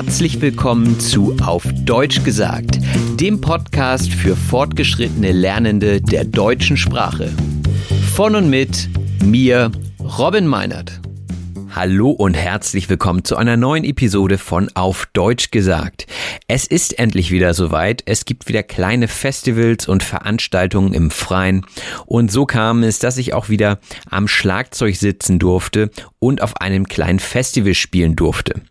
Herzlich willkommen zu Auf Deutsch gesagt, dem Podcast für fortgeschrittene Lernende der deutschen Sprache. Von und mit mir, Robin Meinert. Hallo und herzlich willkommen zu einer neuen Episode von Auf Deutsch gesagt. Es ist endlich wieder soweit. Es gibt wieder kleine Festivals und Veranstaltungen im Freien. Und so kam es, dass ich auch wieder am Schlagzeug sitzen durfte und auf einem kleinen Festival spielen durfte.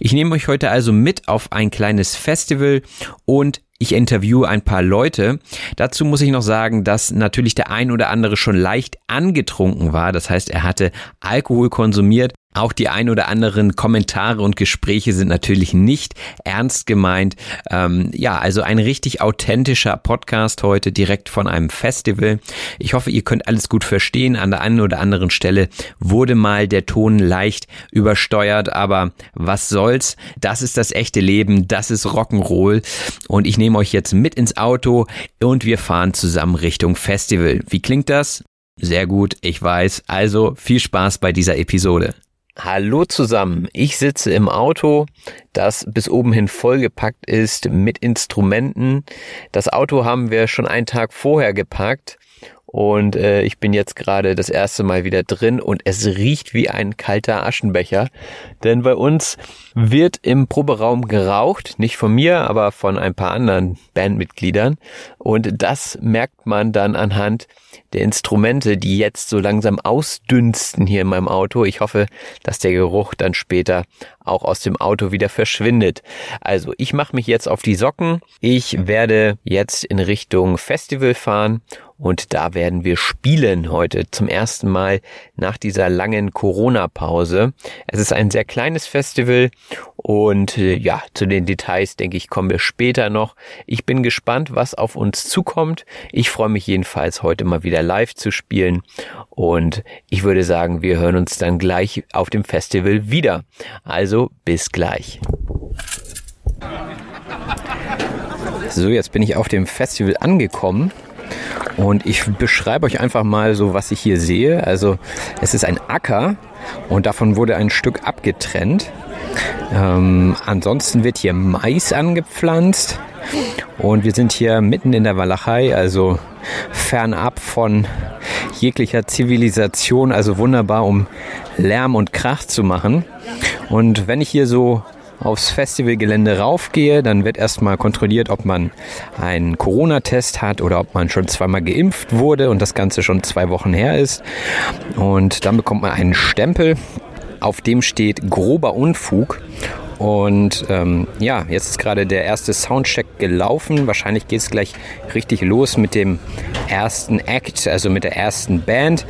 Ich nehme euch heute also mit auf ein kleines Festival und ich interviewe ein paar Leute. Dazu muss ich noch sagen, dass natürlich der ein oder andere schon leicht angetrunken war. Das heißt, er hatte Alkohol konsumiert. Auch die ein oder anderen Kommentare und Gespräche sind natürlich nicht ernst gemeint. Ähm, ja, also ein richtig authentischer Podcast heute direkt von einem Festival. Ich hoffe, ihr könnt alles gut verstehen. An der einen oder anderen Stelle wurde mal der Ton leicht übersteuert, aber was soll's? Das ist das echte Leben, das ist Rock'n'Roll und ich nehme euch jetzt mit ins Auto und wir fahren zusammen Richtung Festival. Wie klingt das? Sehr gut, ich weiß. Also viel Spaß bei dieser Episode. Hallo zusammen, ich sitze im Auto, das bis oben hin vollgepackt ist mit Instrumenten. Das Auto haben wir schon einen Tag vorher gepackt und äh, ich bin jetzt gerade das erste Mal wieder drin und es riecht wie ein kalter Aschenbecher. Denn bei uns wird im Proberaum geraucht, nicht von mir, aber von ein paar anderen Bandmitgliedern. Und das merkt man dann anhand der Instrumente, die jetzt so langsam ausdünsten hier in meinem Auto. Ich hoffe, dass der Geruch dann später auch aus dem Auto wieder verschwindet. Also ich mache mich jetzt auf die Socken. Ich werde jetzt in Richtung Festival fahren und da werden wir spielen heute zum ersten Mal nach dieser langen Corona-Pause. Es ist ein sehr kleines Festival und äh, ja, zu den Details denke ich kommen wir später noch. Ich bin gespannt, was auf uns zukommt. Ich freue mich jedenfalls heute mal wieder live zu spielen und ich würde sagen, wir hören uns dann gleich auf dem Festival wieder. Also bis gleich. So, jetzt bin ich auf dem Festival angekommen und ich beschreibe euch einfach mal so, was ich hier sehe. Also es ist ein Acker und davon wurde ein Stück abgetrennt. Ähm, ansonsten wird hier Mais angepflanzt und wir sind hier mitten in der Walachei, also fernab von jeglicher Zivilisation, also wunderbar, um Lärm und Krach zu machen. Und wenn ich hier so aufs Festivalgelände raufgehe, dann wird erstmal kontrolliert, ob man einen Corona-Test hat oder ob man schon zweimal geimpft wurde und das Ganze schon zwei Wochen her ist. Und dann bekommt man einen Stempel, auf dem steht grober Unfug. Und ähm, ja, jetzt ist gerade der erste Soundcheck gelaufen. Wahrscheinlich geht es gleich richtig los mit dem ersten Act, also mit der ersten Band.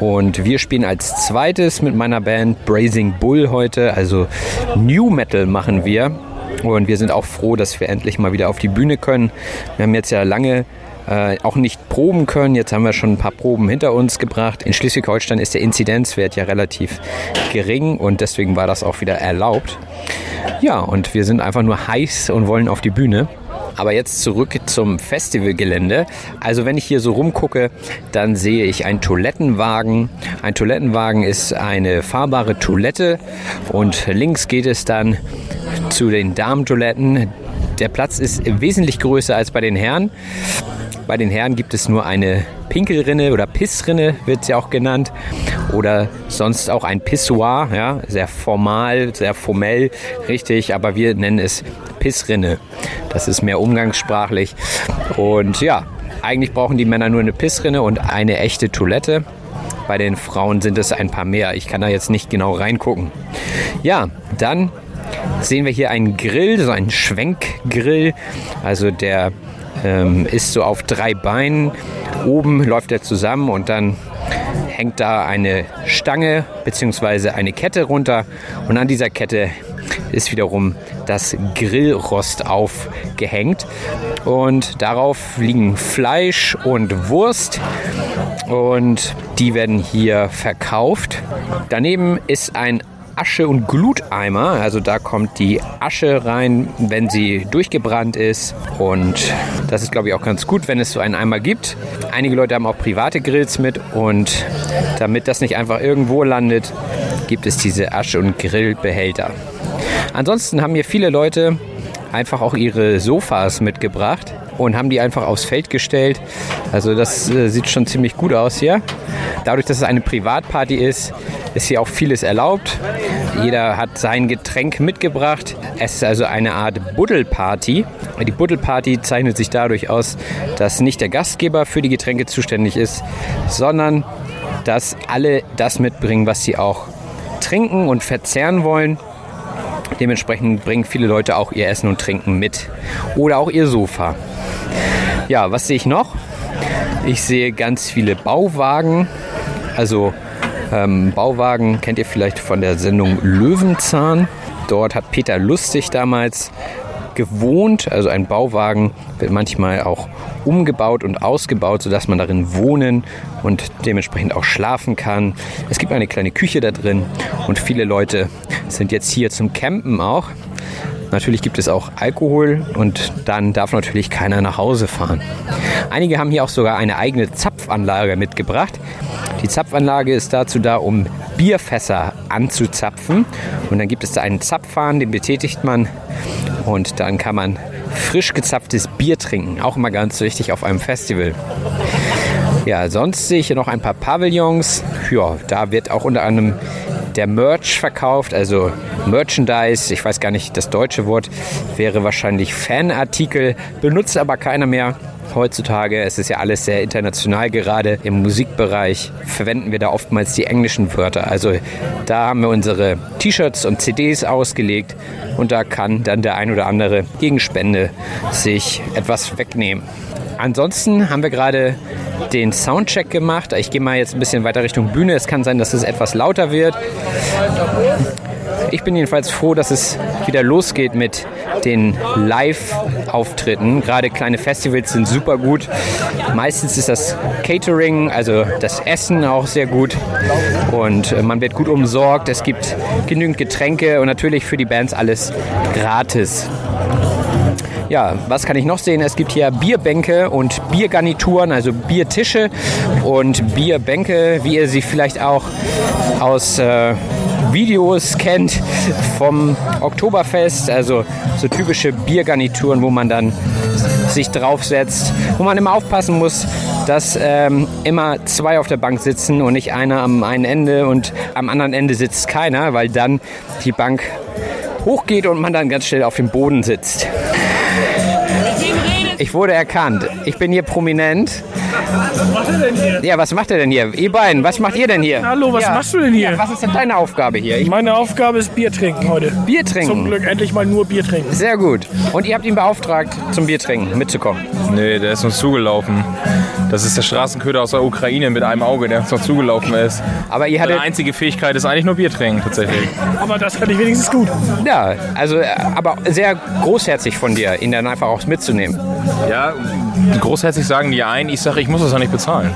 Und wir spielen als zweites mit meiner Band Brazing Bull heute. Also New Metal machen wir. Und wir sind auch froh, dass wir endlich mal wieder auf die Bühne können. Wir haben jetzt ja lange äh, auch nicht proben können. Jetzt haben wir schon ein paar Proben hinter uns gebracht. In Schleswig-Holstein ist der Inzidenzwert ja relativ gering und deswegen war das auch wieder erlaubt. Ja, und wir sind einfach nur heiß und wollen auf die Bühne. Aber jetzt zurück zum Festivalgelände. Also wenn ich hier so rumgucke, dann sehe ich einen Toilettenwagen. Ein Toilettenwagen ist eine fahrbare Toilette und links geht es dann zu den Damentoiletten. Der Platz ist wesentlich größer als bei den Herren. Bei den Herren gibt es nur eine Pinkelrinne oder Pissrinne, wird sie auch genannt. Oder sonst auch ein Pissoir, ja, sehr formal, sehr formell, richtig, aber wir nennen es Pissrinne. Das ist mehr umgangssprachlich. Und ja, eigentlich brauchen die Männer nur eine Pissrinne und eine echte Toilette. Bei den Frauen sind es ein paar mehr. Ich kann da jetzt nicht genau reingucken. Ja, dann sehen wir hier einen Grill, so einen Schwenkgrill. Also der ähm, ist so auf drei Beinen. Oben läuft er zusammen und dann hängt da eine Stange bzw. eine Kette runter und an dieser Kette ist wiederum das Grillrost aufgehängt und darauf liegen Fleisch und Wurst und die werden hier verkauft. Daneben ist ein Asche- und Gluteimer. Also da kommt die Asche rein, wenn sie durchgebrannt ist. Und das ist, glaube ich, auch ganz gut, wenn es so einen Eimer gibt. Einige Leute haben auch private Grills mit. Und damit das nicht einfach irgendwo landet, gibt es diese Asche- und Grillbehälter. Ansonsten haben hier viele Leute einfach auch ihre Sofas mitgebracht und haben die einfach aufs Feld gestellt. Also das äh, sieht schon ziemlich gut aus hier. Dadurch, dass es eine Privatparty ist, ist hier auch vieles erlaubt. Jeder hat sein Getränk mitgebracht. Es ist also eine Art Buddelparty. Die Buddelparty zeichnet sich dadurch aus, dass nicht der Gastgeber für die Getränke zuständig ist, sondern dass alle das mitbringen, was sie auch trinken und verzehren wollen. Dementsprechend bringen viele Leute auch ihr Essen und Trinken mit. Oder auch ihr Sofa. Ja, was sehe ich noch? Ich sehe ganz viele Bauwagen. Also ähm, Bauwagen kennt ihr vielleicht von der Sendung Löwenzahn. Dort hat Peter Lustig damals gewohnt. Also ein Bauwagen wird manchmal auch umgebaut und ausgebaut, sodass man darin wohnen und dementsprechend auch schlafen kann. Es gibt eine kleine Küche da drin und viele Leute sind jetzt hier zum Campen auch. Natürlich gibt es auch Alkohol und dann darf natürlich keiner nach Hause fahren. Einige haben hier auch sogar eine eigene Zapfanlage mitgebracht. Die Zapfanlage ist dazu da, um Bierfässer anzuzapfen. Und dann gibt es da einen Zapfhahn, den betätigt man und dann kann man frisch gezapftes Bier trinken. Auch immer ganz wichtig auf einem Festival. Ja, sonst sehe ich hier noch ein paar Pavillons. Ja, da wird auch unter anderem der Merch verkauft, also Merchandise. Ich weiß gar nicht, das deutsche Wort wäre wahrscheinlich Fanartikel, benutzt aber keiner mehr heutzutage. Es ist ja alles sehr international gerade. Im Musikbereich verwenden wir da oftmals die englischen Wörter. Also da haben wir unsere T-Shirts und CDs ausgelegt und da kann dann der ein oder andere gegen Spende sich etwas wegnehmen. Ansonsten haben wir gerade den Soundcheck gemacht. Ich gehe mal jetzt ein bisschen weiter Richtung Bühne. Es kann sein, dass es etwas lauter wird. Ich bin jedenfalls froh, dass es wieder losgeht mit den Live-Auftritten. Gerade kleine Festivals sind super gut. Meistens ist das Catering, also das Essen auch sehr gut. Und äh, man wird gut umsorgt. Es gibt genügend Getränke und natürlich für die Bands alles gratis. Ja, was kann ich noch sehen? Es gibt hier Bierbänke und Biergarnituren, also Biertische und Bierbänke, wie ihr sie vielleicht auch aus äh, Videos kennt vom Oktoberfest, also so typische Biergarnituren, wo man dann sich draufsetzt, wo man immer aufpassen muss, dass ähm, immer zwei auf der Bank sitzen und nicht einer am einen Ende und am anderen Ende sitzt keiner, weil dann die Bank hochgeht und man dann ganz schnell auf dem Boden sitzt. Ich wurde erkannt. Ich bin hier prominent. Was macht er denn hier? Ja, was macht er denn hier? Ihr beiden, was macht ihr denn hier? Hallo, was ja. machst du denn hier? Ja, was ist denn deine Aufgabe hier? Ich Meine Aufgabe ist Bier trinken heute. Bier trinken. Zum Glück endlich mal nur Bier trinken. Sehr gut. Und ihr habt ihn beauftragt, zum Bier trinken mitzukommen. Nee, der ist uns zugelaufen. Das ist der Straßenköder aus der Ukraine mit einem Auge, der uns noch zugelaufen ist. Aber ihr Seine hattet, einzige Fähigkeit ist eigentlich nur Bier trinken, tatsächlich. Aber das kann ich wenigstens gut. ja, also, äh, aber sehr großherzig von dir, ihn dann einfach auch mitzunehmen. Ja, großherzig sagen die ein, ich sage, ich muss das ja nicht bezahlen.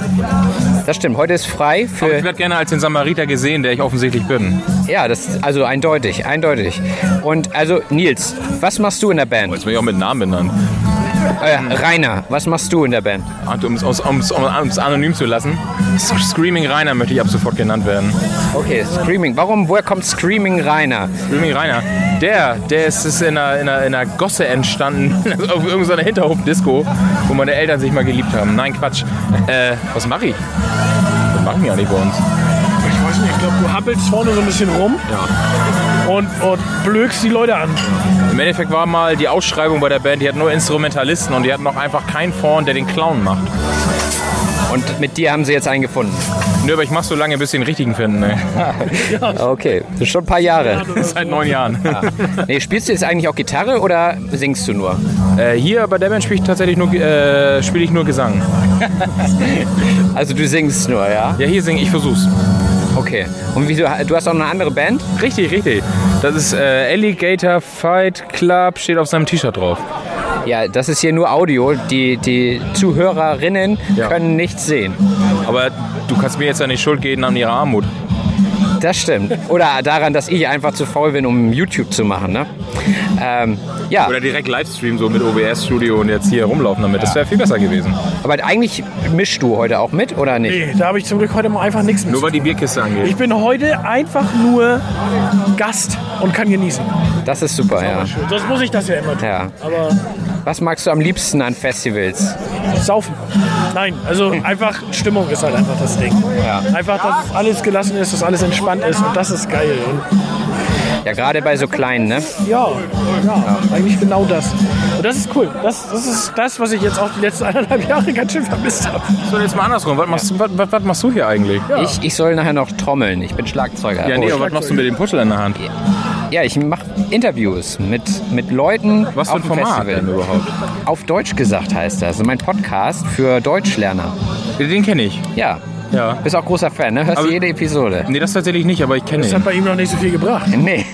Das stimmt. Heute ist frei Aber ich für, werde gerne als den Samariter gesehen, der ich offensichtlich bin. ja, das ist also eindeutig, eindeutig. Und also Nils, was machst du in der Band? Jetzt bin ich auch mit Namen benannt. Äh, Rainer, was machst du in der Band? Und um es anonym zu lassen, Screaming Rainer möchte ich ab sofort genannt werden. Okay, Screaming. Warum, woher kommt Screaming Rainer? Screaming Rainer, der, der ist, ist in, einer, in, einer, in einer Gosse entstanden, auf irgendeiner Hinterhof-Disco, wo meine Eltern sich mal geliebt haben. Nein, Quatsch. Äh, was mache ich? Was machen wir eigentlich bei uns? Ich weiß nicht, ich glaube, du happelst vorne so ein bisschen rum Ja. Und, und blökst die Leute an. Im Endeffekt war mal die Ausschreibung bei der Band, die hatten nur Instrumentalisten und die hatten noch einfach keinen vorn, der den Clown macht. Und mit dir haben sie jetzt einen gefunden. Nö, aber ich mach so lange, bis sie den richtigen finden. Ne? Okay, das ist schon ein paar Jahre. Seit neun Jahren. Nee, spielst du jetzt eigentlich auch Gitarre oder singst du nur? Äh, hier bei der Band spiele ich tatsächlich nur, äh, spiele ich nur Gesang. Also du singst nur, ja? Ja, hier singe ich, ich versuch's. Okay. Und wie du, du hast auch eine andere Band? Richtig, richtig. Das ist äh, Alligator Fight Club, steht auf seinem T-Shirt drauf. Ja, das ist hier nur Audio. Die, die Zuhörerinnen Ja. können nichts sehen. Aber du kannst mir jetzt ja nicht Schuld geben an ihrer Armut. Das stimmt. Oder daran, dass ich einfach zu faul bin, um YouTube zu machen. Ne? Ähm, ja, Oder direkt Livestream so mit OBS-Studio und jetzt hier rumlaufen damit. Das wäre viel besser gewesen. aber eigentlich mischst du heute auch mit, oder nicht? Nee, da habe ich zum Glück heute mal einfach nichts mit. Nur weil die Bierkiste angeht. Ich bin heute einfach nur Gast und kann genießen. Das ist super, ja. Sonst muss ich das ja immer tun. ja. Aber Was magst du am liebsten an Festivals? saufen. Nein, also einfach Stimmung ist halt einfach das Ding. Ja. Einfach, dass alles gelassen ist, dass alles entspannt ist und das ist geil. Und Ja, gerade bei so kleinen, ne? ja, ja, eigentlich genau das. Und das ist cool. Das, das ist das, was ich jetzt auch die letzten eineinhalb Jahre ganz schön vermisst habe. So, jetzt mal andersrum. Was machst, was, was, was machst du hier eigentlich? Ja, Ich, ich soll nachher noch trommeln. Ich bin Schlagzeuger. nee, Oh, aber was machst du mit dem Puschel in der Hand? ja, ich mache Interviews mit, mit Leuten Was für auf ein dem Format Festival. denn überhaupt? Auf Deutsch gesagt heißt das. Also mein Podcast für Deutschlerner. Den kenne ich. Ja, Ja. bist auch großer Fan, ne? Hörst Aber- du jede Episode? Nee, das tatsächlich nicht, aber ich kenne Das ihn. hat bei ihm noch nicht so viel gebracht. Nee.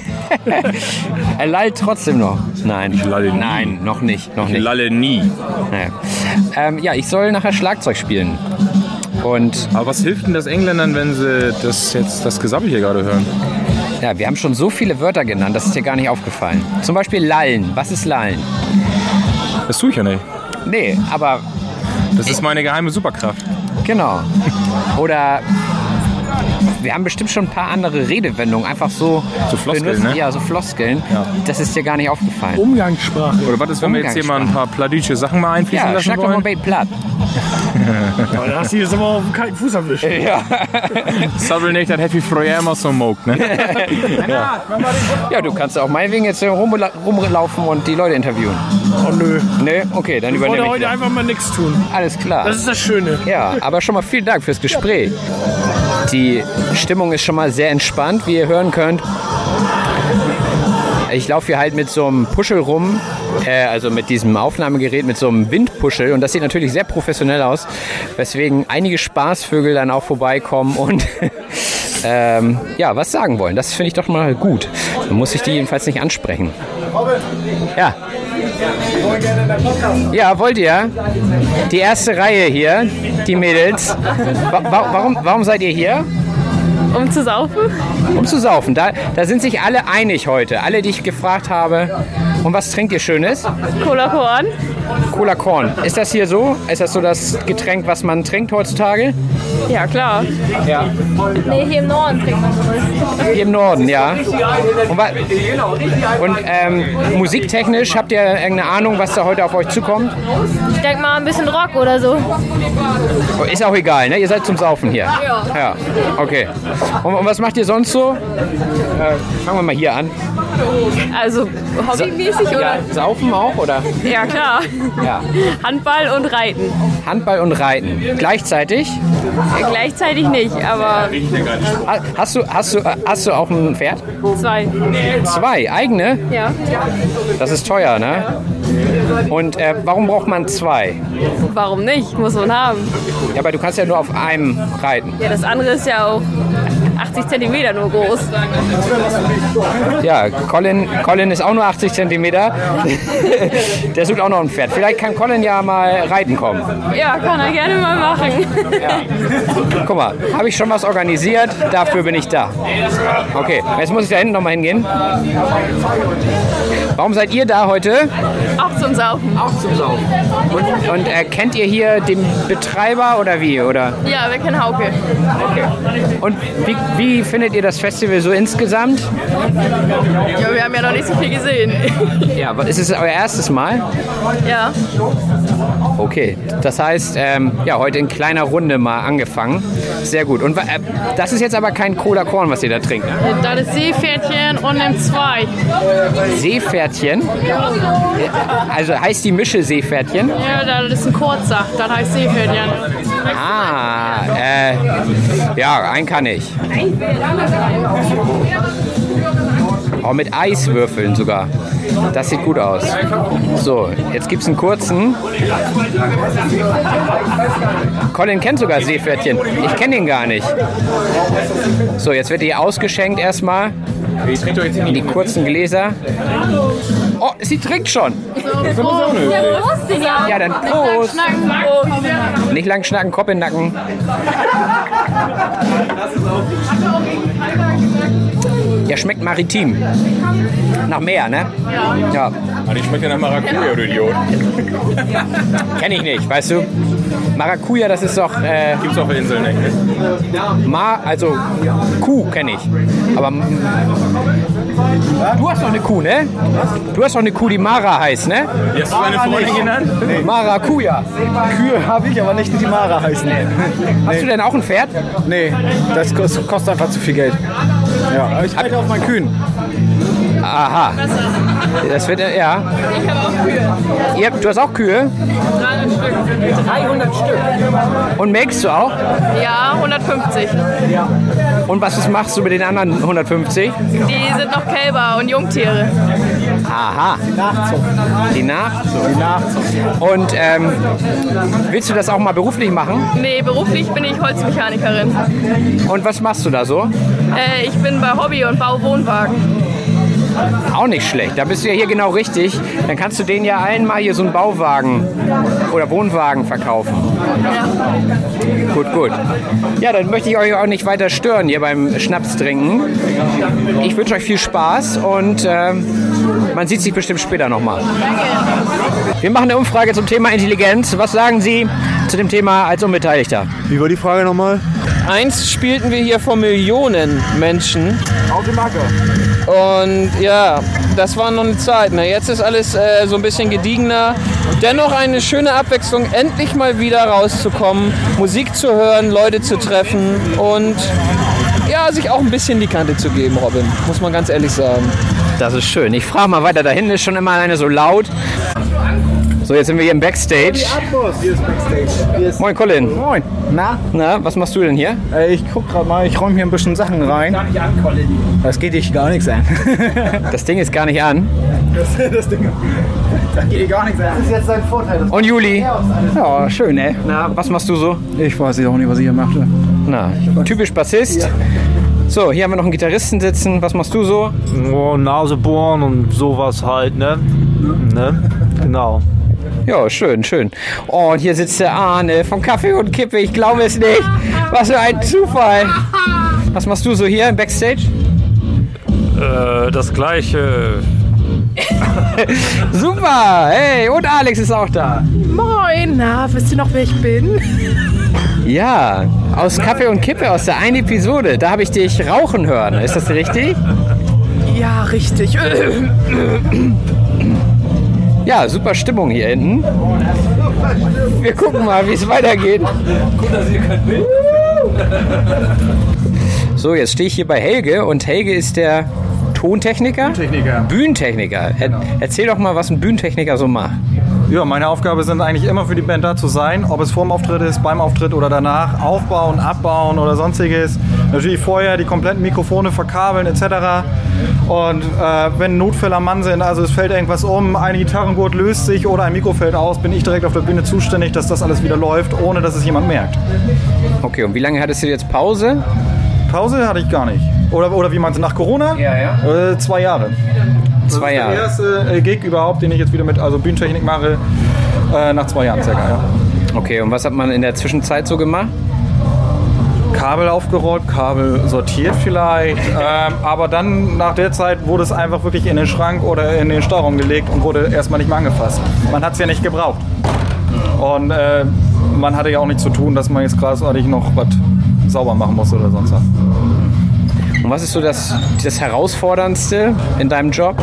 er lallt trotzdem noch. Nein. Ich lalle nie. Nein, noch nicht. Noch Ich nicht. lalle nie. Nee. Ähm, ja, ich soll nachher Schlagzeug spielen. Und Aber was hilft denn das Engländern, wenn sie das jetzt das Gesabbel hier gerade hören? Ja, wir haben schon so viele Wörter genannt, das ist dir gar nicht aufgefallen. Zum Beispiel lallen. Was ist lallen? Das tue ich ja nicht. Nee, aber Das ist meine geheime Superkraft. genau. Oder wir haben bestimmt schon ein paar andere Redewendungen, einfach so. So Floskeln, benutzt. ne? Ja, so Floskeln. Ja. Das ist dir gar nicht aufgefallen. Umgangssprache. Oder was ist, wenn wir jetzt hier mal ein paar pladütsche Sachen mal einfließen Ja, lassen schnack doch mal wollen? Bait platt. Aber da hast du jetzt aber auf den kalten Fuß erwischt. Ja. Sabbel nicht, das Happy Freuer immer so mogt, ne? ja, du kannst auch meinetwegen jetzt hier rumla- rumlaufen und die Leute interviewen. Oh nö. Nee, okay, dann Ich wollte übernehme ich heute das. einfach mal nichts tun. Alles klar. Das ist das Schöne. Ja, aber schon mal vielen Dank fürs Gespräch. Die Stimmung ist schon mal sehr entspannt, wie ihr hören könnt. Ich laufe hier halt mit so einem Puschel rum, äh, also mit diesem Aufnahmegerät, mit so einem Windpuschel. Und das sieht natürlich sehr professionell aus, weswegen einige Spaßvögel dann auch vorbeikommen und ähm, ja, was sagen wollen. Das finde ich doch mal gut. Dann muss ich die jedenfalls nicht ansprechen. Ja. Ja, wollt ihr? Die erste Reihe hier, die Mädels. Wa wa warum, warum seid ihr hier? Um zu saufen? Um zu saufen. Da, da sind sich alle einig heute. Alle, die ich gefragt habe. Und was trinkt ihr Schönes? Cola Korn? Cola Korn. Ist das hier so? Ist das so das Getränk, was man trinkt heutzutage? Ja, klar. Ja. Nee, hier im Norden trinkt man sowas. Hier im Norden, ja. Und, und ähm, musiktechnisch habt ihr irgendeine Ahnung, was da heute auf euch zukommt? Ich denke mal ein bisschen Rock oder so. Ist auch egal, ne? Ihr seid zum Saufen hier. Ja. Ja, okay. Und, und was macht ihr sonst so? Äh, fangen wir mal hier an. Also hobbymäßig oder? Ja, saufen auch oder? Ja, klar. Ja. Handball und Reiten. Handball und Reiten. Gleichzeitig? Gleichzeitig nicht, aber Ha- Hast du, hast, du, hast du auch ein Pferd? zwei. Zwei, eigene? Ja. Das ist teuer, ne? Und äh, warum braucht man zwei? Warum nicht? Muss man haben. Ja, aber du kannst ja nur auf einem reiten. Ja, das andere ist ja auch 80 Zentimeter nur groß. Ja, Colin, Colin ist auch nur 80 Zentimeter. Der sucht auch noch ein Pferd. Vielleicht kann Colin ja mal reiten kommen. Ja, kann er gerne mal machen. Guck mal, habe ich schon was organisiert, dafür bin ich da. Okay, jetzt muss ich da hinten nochmal hingehen. Warum seid ihr da heute? Auch zum Saufen. Auch zum Saufen. Und, und äh, kennt ihr hier den Betreiber oder wie? Oder? Ja, wir kennen Hauke. Und wie, wie findet ihr das Festival so insgesamt? Ja, wir haben ja noch nicht so viel gesehen. Ja, ist es euer erstes Mal? Ja. Okay, das heißt, ähm, ja, heute in kleiner Runde mal angefangen. Sehr gut. Und äh, das ist jetzt aber kein Cola Korn, was ihr da trinkt. Ne? Das ist Seepferdchen und im Zwei. Seepferdchen. Also heißt die Mische Seepferdchen? Ja, das ist ein kurzer. Das heißt Seepferdchen. Ah, äh, ja, einen kann ich. Oh, mit Eiswürfeln sogar. Das sieht gut aus. So, jetzt gibt's einen kurzen. Colin kennt sogar Seepferdchen. Ich kenne ihn gar nicht. So, jetzt wird die ausgeschenkt erstmal. In die kurzen Gläser. Oh, sie trinkt schon. Ja, dann Prost. Nicht lang schnacken, Kopf in den Nacken. Ja, schmeckt maritim. Nach Meer, ne? Ja. Ja, Ah, die schmeckt ja nach Maracuja, du Idiot. kenne ich nicht, weißt du? Maracuja, das ist doch äh, Gibt's auf der Insel nicht. Ne? Ma, also Kuh kenne ich. Aber du hast doch eine Kuh, ne? Du hast doch eine Kuh, die Mara heißt, ne? Wie hast du deine Freundin genannt? Maracuja. Kühe habe ich, aber nicht die Mara heißen. Hast du denn auch ein Pferd? Nee, das kost- kostet einfach zu viel Geld. Ja, aber ich reite auf meinen Kühen. Aha. Das wird ja. Ich habe auch Kühe. Ihr, du hast auch Kühe 300 Stück. 300 Stück. Und melkst du auch? Ja, 150. Und was machst du mit den anderen 150? Die sind noch Kälber und Jungtiere. Aha. Nachzucht. Die Nachzucht. Die Nachzucht. Und ähm, willst du das auch mal beruflich machen? Nee, beruflich bin ich Holzmechanikerin. Und was machst du da so? Äh, ich bin bei Hobby und baue Wohnwagen. Auch nicht schlecht. Da bist du ja hier genau richtig. Dann kannst du denen ja allen mal hier so einen Bauwagen oder Wohnwagen verkaufen. Gut, gut. Ja, dann möchte ich euch auch nicht weiter stören hier beim Schnaps trinken. Ich wünsche euch viel Spaß und ähm, man sieht sich bestimmt später nochmal. Wir machen eine Umfrage zum Thema Intelligenz. Was sagen Sie zu dem Thema als Unbeteiligter? Wie war die Frage nochmal? Einst spielten wir hier vor Millionen Menschen. Auf die Marke. Und ja, das war noch eine Zeit. Ne? Jetzt ist alles äh, so ein bisschen gediegener. Dennoch eine schöne Abwechslung, endlich mal wieder rauszukommen, Musik zu hören, Leute zu treffen und ja, sich auch ein bisschen die Kante zu geben, Robin. Muss man ganz ehrlich sagen. Das ist schön. Ich frage mal weiter. Da hinten ist schon immer eine so laut. So, jetzt sind wir hier im Backstage. Hier ist Backstage. Hier ist Moin, Colin. Moin. Na, Na, was machst du denn hier? äh, ich guck gerade mal, ich räume hier ein bisschen Sachen rein. Das geht dich gar nichts an. Das Ding ist gar nicht an. das, das Ding. Das geht dir gar nichts an. Das ist jetzt dein Vorteil. Und Juli? Ja, schön, ey. Na, was machst du so? Ich weiß auch nicht, was ich hier machte. Na, typisch Bassist. So, hier haben wir noch einen Gitarristen sitzen. Was machst du so? Oh, Nase bohren und sowas halt, ne? Ne? Genau. Ja, schön, schön. Oh, und hier sitzt der Arne vom Kaffee und Kippe. Ich glaube es nicht. Was für ein Zufall. Was machst du so hier im Backstage? Äh, das gleiche. Super. Hey, und Alex ist auch da. Moin, na, wisst ihr noch, wer ich bin? Ja, aus Kaffee und Kippe, aus der einen Episode. Da habe ich dich rauchen hören. Ist das richtig? Ja, richtig. Ja, super Stimmung hier hinten. Wir gucken mal, wie es weitergeht. So, jetzt stehe ich hier bei Helge und Helge ist der Tontechniker? Techniker. Bühnentechniker. Er, erzähl doch mal, was ein Bühnentechniker so macht. Ja, meine Aufgabe sind eigentlich immer für die Band da zu sein, ob es vor dem Auftritt ist, beim Auftritt oder danach, aufbauen, abbauen oder sonstiges. Natürlich vorher die kompletten Mikrofone verkabeln etc. Und äh, wenn Notfälle am Mann sind, also es fällt irgendwas um, ein Gitarrengurt löst sich oder ein Mikro fällt aus, bin ich direkt auf der Bühne zuständig, dass das alles wieder läuft, ohne dass es jemand merkt. Okay, und wie lange hattest du jetzt Pause? Pause hatte ich gar nicht. Oder, oder wie meinst du, nach Corona? Ja, ja. Äh, zwei Jahre. Zwei Das Jahre. ist der erste äh, Gig überhaupt, den ich jetzt wieder mit also Bühnentechnik mache, äh, nach zwei Jahren circa. Ja. Okay, und was hat man in der Zwischenzeit so gemacht? Kabel aufgerollt, Kabel sortiert vielleicht, ähm, aber dann nach der Zeit wurde es einfach wirklich in den Schrank oder in den Stauraum gelegt und wurde erstmal nicht mehr angefasst. Man hat es ja nicht gebraucht. Und äh, man hatte ja auch nichts zu tun, dass man jetzt großartig noch was sauber machen muss oder sonst was. Und was ist so das, das Herausforderndste in deinem Job?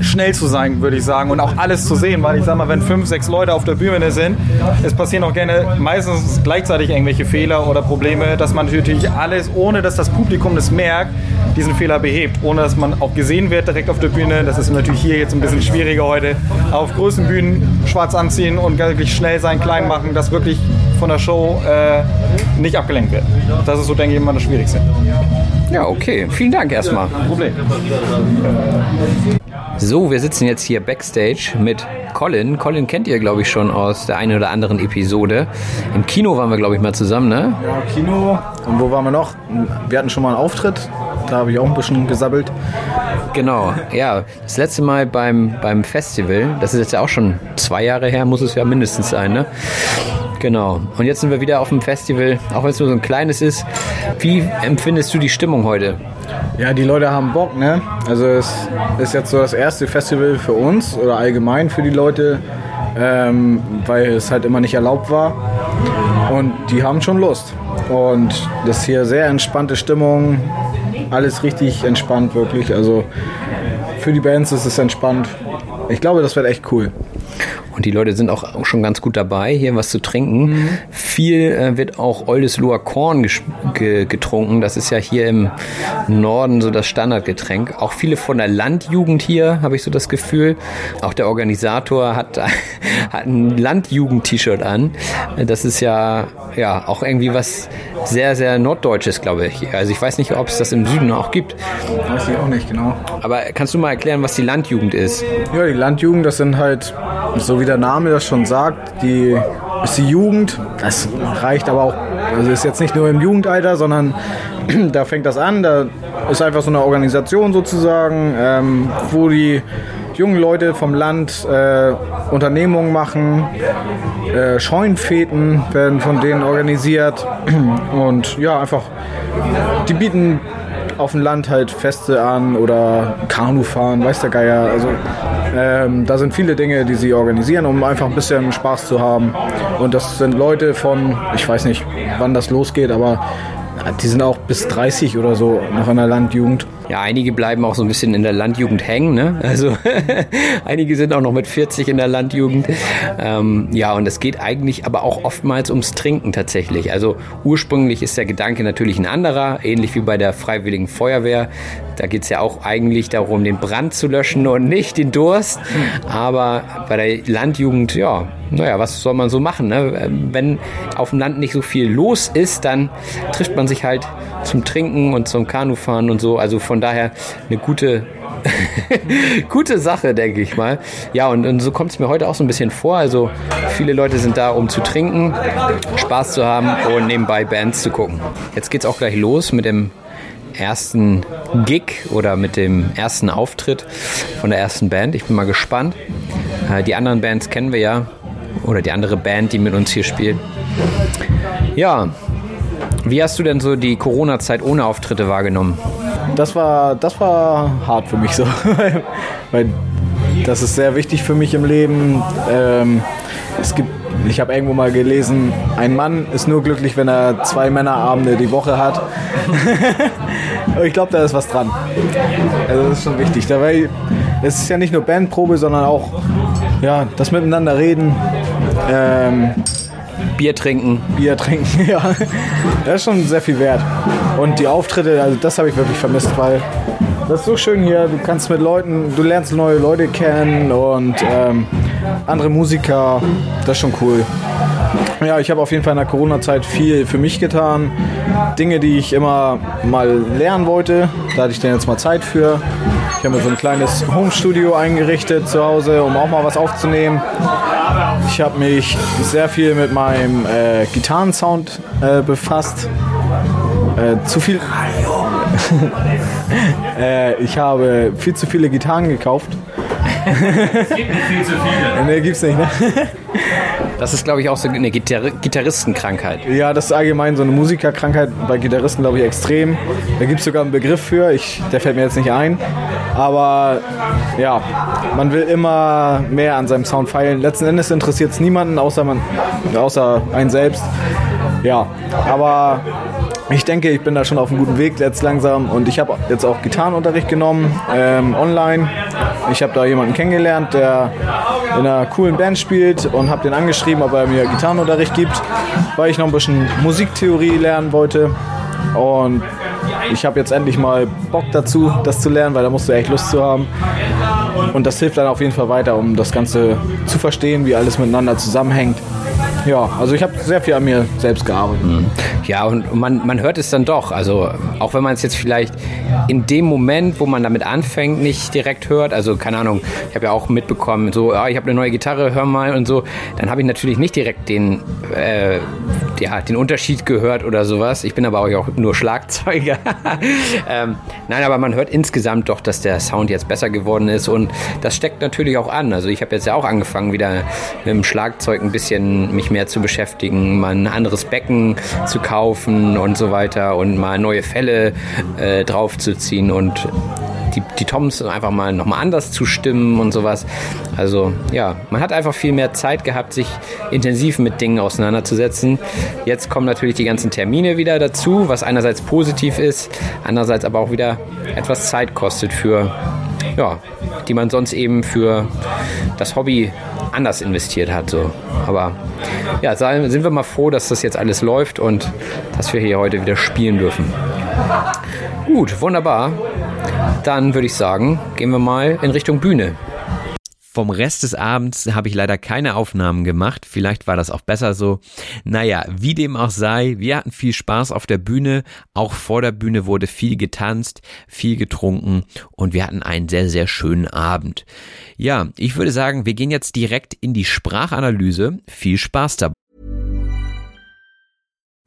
Schnell zu sein, würde ich sagen, und auch alles zu sehen, weil ich sag mal, wenn fünf, sechs Leute auf der Bühne sind, es passieren auch gerne meistens gleichzeitig irgendwelche Fehler oder Probleme, dass man natürlich alles, ohne dass das Publikum das merkt, diesen Fehler behebt, ohne dass man auch gesehen wird direkt auf der Bühne. Das ist natürlich hier jetzt ein bisschen schwieriger heute. Auf großen Bühnen schwarz anziehen und wirklich schnell sein, klein machen, dass wirklich von der Show äh, nicht abgelenkt wird. Das ist so, denke ich, immer das Schwierigste. Ja, okay. Vielen Dank erstmal. Problem. So, wir sitzen jetzt hier backstage mit Colin. Colin kennt ihr, glaube ich, schon aus der einen oder anderen Episode. Im Kino waren wir, glaube ich, mal zusammen, ne? Ja, Kino. Und wo waren wir noch? Wir hatten schon mal einen Auftritt. Da habe ich auch ein bisschen gesabbelt. Genau, ja. Das letzte Mal beim, beim Festival, das ist jetzt ja auch schon zwei Jahre her, muss es ja mindestens sein, ne? Genau. Und jetzt sind wir wieder auf dem Festival, auch wenn es nur so ein kleines ist. Wie empfindest du die Stimmung heute? Ja, die Leute haben Bock, ne? Also es ist jetzt so das erste Festival für uns oder allgemein für die Leute, ähm, weil es halt immer nicht erlaubt war. Und die haben schon Lust. Und das ist hier sehr entspannte Stimmung, alles richtig entspannt wirklich. Also für die Bands ist es entspannt. Ich glaube, das wird echt cool. Und die Leute sind auch schon ganz gut dabei, hier was zu trinken. Viel äh, wird auch Oldesloher Korn ge getrunken. Das ist ja hier im Norden so das Standardgetränk. Auch viele von der Landjugend hier, habe ich so das Gefühl. Auch der Organisator hat, hat ein Landjugend-T-Shirt an. Das ist ja, ja auch irgendwie was sehr, sehr Norddeutsches, glaube ich. Also ich weiß nicht, ob es das im Süden auch gibt. Weiß ich auch nicht genau. Aber kannst du mal erklären, was die Landjugend ist? Ja, die Landjugend, das sind halt, so wie der Name das schon sagt, die ist die Jugend. Das reicht aber auch, also ist jetzt nicht nur im Jugendalter, sondern da fängt das an. Da ist einfach so eine Organisation sozusagen, ähm, wo die jungen Leute vom Land äh, Unternehmungen machen. Äh, Scheunenfeten werden von denen organisiert. Und ja, einfach, die bieten auf dem Land halt Feste an oder Kanu fahren, weiß der Geier. Also ähm, da sind viele Dinge, die sie organisieren, um einfach ein bisschen Spaß zu haben. Und das sind Leute von, ich weiß nicht, wann das losgeht, aber die sind auch bis 30 oder so noch in der Landjugend. Ja, einige bleiben auch so ein bisschen in der Landjugend hängen. Ne? Also einige sind auch noch mit 40 in der Landjugend. Ähm, ja, und es geht eigentlich aber auch oftmals ums Trinken tatsächlich. Also ursprünglich ist der Gedanke natürlich ein anderer, ähnlich wie bei der Freiwilligen Feuerwehr. Da geht es ja auch eigentlich darum, den Brand zu löschen und nicht den Durst. Aber bei der Landjugend, ja, naja, was soll man so machen? Ne? Wenn auf dem Land nicht so viel los ist, dann trifft man sich halt zum Trinken und zum Kanufahren und so. Also von daher eine gute gute Sache, denke ich mal. Ja, und, und so kommt es mir heute auch so ein bisschen vor. Also viele Leute sind da, um zu trinken, Spaß zu haben und nebenbei Bands zu gucken. Jetzt geht's auch gleich los mit dem ersten Gig oder mit dem ersten Auftritt von der ersten Band. Ich bin mal gespannt. Äh, Die anderen Bands kennen wir ja. Oder die andere Band, die mit uns hier spielt. Ja, wie hast du denn so die Corona-Zeit ohne Auftritte wahrgenommen? Das war, das war hart für mich so. Weil das ist sehr wichtig für mich im Leben. Ähm, es gibt, ich habe irgendwo mal gelesen, ein Mann ist nur glücklich, wenn er zwei Männerabende die Woche hat. Ich glaube, da ist was dran. Also das ist schon wichtig. Dabei es ist ja nicht nur Bandprobe, sondern auch ja, das Miteinander reden. Ähm, Bier trinken. Bier trinken, ja. Das ist schon sehr viel wert. Und die Auftritte, also das habe ich wirklich vermisst, weil das ist so schön hier. Du kannst mit Leuten, du lernst neue Leute kennen und ähm, andere Musiker. Das ist schon cool. Ja, ich habe auf jeden Fall in der Corona-Zeit viel für mich getan. Dinge, die ich immer mal lernen wollte. Da hatte ich dann jetzt mal Zeit für. Ich habe mir so ein kleines Home-Studio eingerichtet zu Hause, um auch mal was aufzunehmen. Ich habe mich sehr viel mit meinem äh, Gitarrensound äh, befasst. Äh, zu viel. äh, ich habe viel zu viele Gitarren gekauft. Es gibt nicht viel zu viele. Nee, gibt's nicht, ne? Das ist, glaube ich, auch so eine Gitar Gitarristenkrankheit. Ja, das ist allgemein so eine Musikerkrankheit, bei Gitarristen, glaube ich, extrem. Da gibt es sogar einen Begriff für, ich, der fällt mir jetzt nicht ein. Aber ja, man will immer mehr an seinem Sound feilen. Letzten Endes interessiert es niemanden, außer, man, außer einen selbst. Ja, aber ich denke, ich bin da schon auf einem guten Weg jetzt langsam und ich habe jetzt auch Gitarrenunterricht genommen, ähm, online. Ich habe da jemanden kennengelernt, der in einer coolen Band spielt und habe den angeschrieben, ob er mir Gitarrenunterricht gibt, weil ich noch ein bisschen Musiktheorie lernen wollte. Und ich habe jetzt endlich mal Bock dazu, das zu lernen, weil da musst du echt Lust zu haben. Und das hilft dann auf jeden Fall weiter, um das Ganze zu verstehen, wie alles miteinander zusammenhängt. Ja, also ich habe sehr viel an mir selbst gearbeitet. Ja, und man, man hört es dann doch. Also auch wenn man es jetzt vielleicht in dem Moment, wo man damit anfängt, nicht direkt hört. Also keine Ahnung, ich habe ja auch mitbekommen, so, ja, ich habe eine neue Gitarre, hör mal und so. Dann habe ich natürlich nicht direkt den, äh, ja, den Unterschied gehört oder sowas. Ich bin aber auch nur Schlagzeuger. ähm, nein, aber man hört insgesamt doch, dass der Sound jetzt besser geworden ist und das steckt natürlich auch an. Also ich habe jetzt ja auch angefangen, wieder mit dem Schlagzeug ein bisschen mich mehr zu beschäftigen, mal ein anderes Becken zu kaufen und so weiter und mal neue Fälle äh, draufzuziehen und die, die Toms einfach mal nochmal anders zu stimmen und sowas. Also ja, man hat einfach viel mehr Zeit gehabt, sich intensiv mit Dingen auseinanderzusetzen. Jetzt kommen natürlich die ganzen Termine wieder dazu, was einerseits positiv ist, andererseits aber auch wieder etwas Zeit kostet für, ja, die man sonst eben für das Hobby anders investiert hat. So. Aber ja, sind wir mal froh, dass das jetzt alles läuft und dass wir hier heute wieder spielen dürfen. Gut, wunderbar. Dann würde ich sagen, gehen wir mal in Richtung Bühne. Vom Rest des Abends habe ich leider keine Aufnahmen gemacht. Vielleicht war das auch besser so. Naja, wie dem auch sei, wir hatten viel Spaß auf der Bühne. Auch vor der Bühne wurde viel getanzt, viel getrunken und wir hatten einen sehr, sehr schönen Abend. Ja, ich würde sagen, wir gehen jetzt direkt in die Sprachanalyse. Viel Spaß dabei.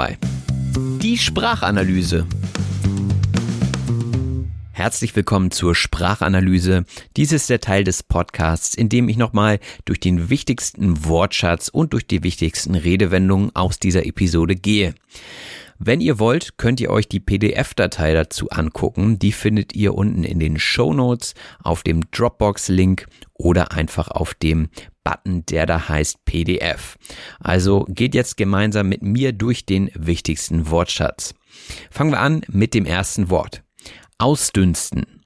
Bei. Die Sprachanalyse. Herzlich willkommen zur Sprachanalyse. Dies ist der Teil des Podcasts, in dem ich nochmal durch den wichtigsten Wortschatz und durch die wichtigsten Redewendungen aus dieser Episode gehe. Wenn ihr wollt, könnt ihr euch die PDF-Datei dazu angucken. Die findet ihr unten in den Show Notes, auf dem Dropbox-Link oder einfach auf dem Button, der da heißt PDF. Also geht jetzt gemeinsam mit mir durch den wichtigsten Wortschatz. Fangen wir an mit dem ersten Wort. Ausdünsten.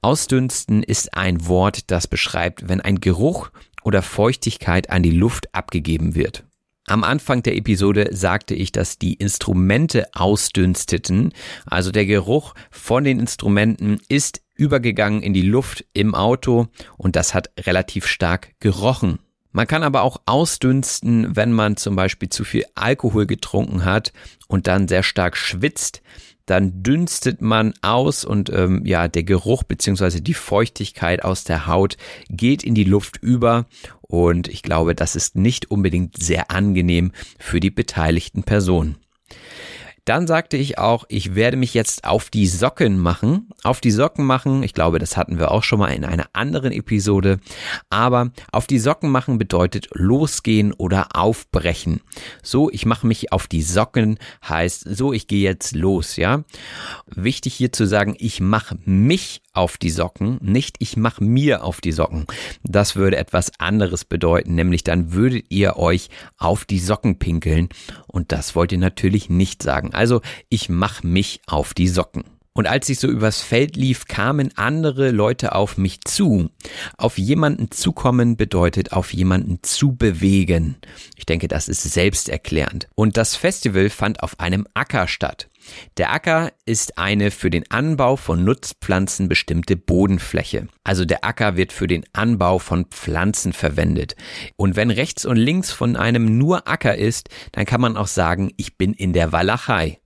Ausdünsten ist ein Wort, das beschreibt, wenn ein Geruch oder Feuchtigkeit an die Luft abgegeben wird. Am Anfang der Episode sagte ich, dass die Instrumente ausdünsteten, also der Geruch von den Instrumenten ist übergegangen in die Luft im Auto und das hat relativ stark gerochen. Man kann aber auch ausdünsten, wenn man zum Beispiel zu viel Alkohol getrunken hat und dann sehr stark schwitzt. Dann dünstet man aus und ähm, ja, der Geruch beziehungsweise die Feuchtigkeit aus der Haut geht in die Luft über und ich glaube, das ist nicht unbedingt sehr angenehm für die beteiligten Personen. Dann sagte ich auch, ich werde mich jetzt auf die Socken machen. Auf die Socken machen, ich glaube, das hatten wir auch schon mal in einer anderen Episode. Aber auf die Socken machen bedeutet losgehen oder aufbrechen. So, ich mache mich auf die Socken heißt, so, ich gehe jetzt los, ja. Wichtig hier zu sagen, ich mache mich auf die Socken, nicht ich mache mir auf die Socken. Das würde etwas anderes bedeuten, nämlich dann würdet ihr euch auf die Socken pinkeln und das wollt ihr natürlich nicht sagen. Also ich mache mich auf die Socken. Und als ich so übers Feld lief, kamen andere Leute auf mich zu. Auf jemanden zukommen bedeutet auf jemanden zu bewegen. Ich denke, das ist selbsterklärend. Und das Festival fand auf einem Acker statt. Der Acker ist eine für den Anbau von Nutzpflanzen bestimmte Bodenfläche. Also der Acker wird für den Anbau von Pflanzen verwendet. Und wenn rechts und links von einem nur Acker ist, dann kann man auch sagen, ich bin in der Walachei.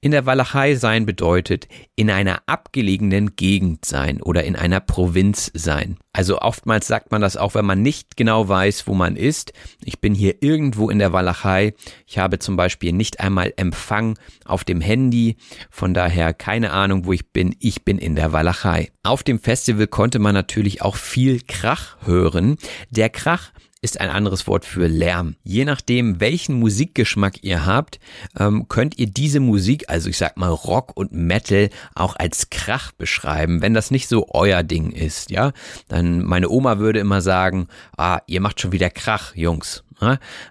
In der Walachei sein bedeutet in einer abgelegenen Gegend sein oder in einer Provinz sein. Also oftmals sagt man das auch, wenn man nicht genau weiß, wo man ist. Ich bin hier irgendwo in der Walachei. Ich habe zum Beispiel nicht einmal Empfang auf dem Handy. Von daher keine Ahnung, wo ich bin. Ich bin in der Walachei. Auf dem Festival konnte man natürlich auch viel Krach hören. Der Krach ist ein anderes Wort für Lärm. Je nachdem, welchen Musikgeschmack ihr habt, ähm, könnt ihr diese Musik, also ich sag mal Rock und Metal, auch als Krach beschreiben, wenn das nicht so euer Ding ist, ja. Dann meine Oma würde immer sagen, ah, ihr macht schon wieder Krach, Jungs.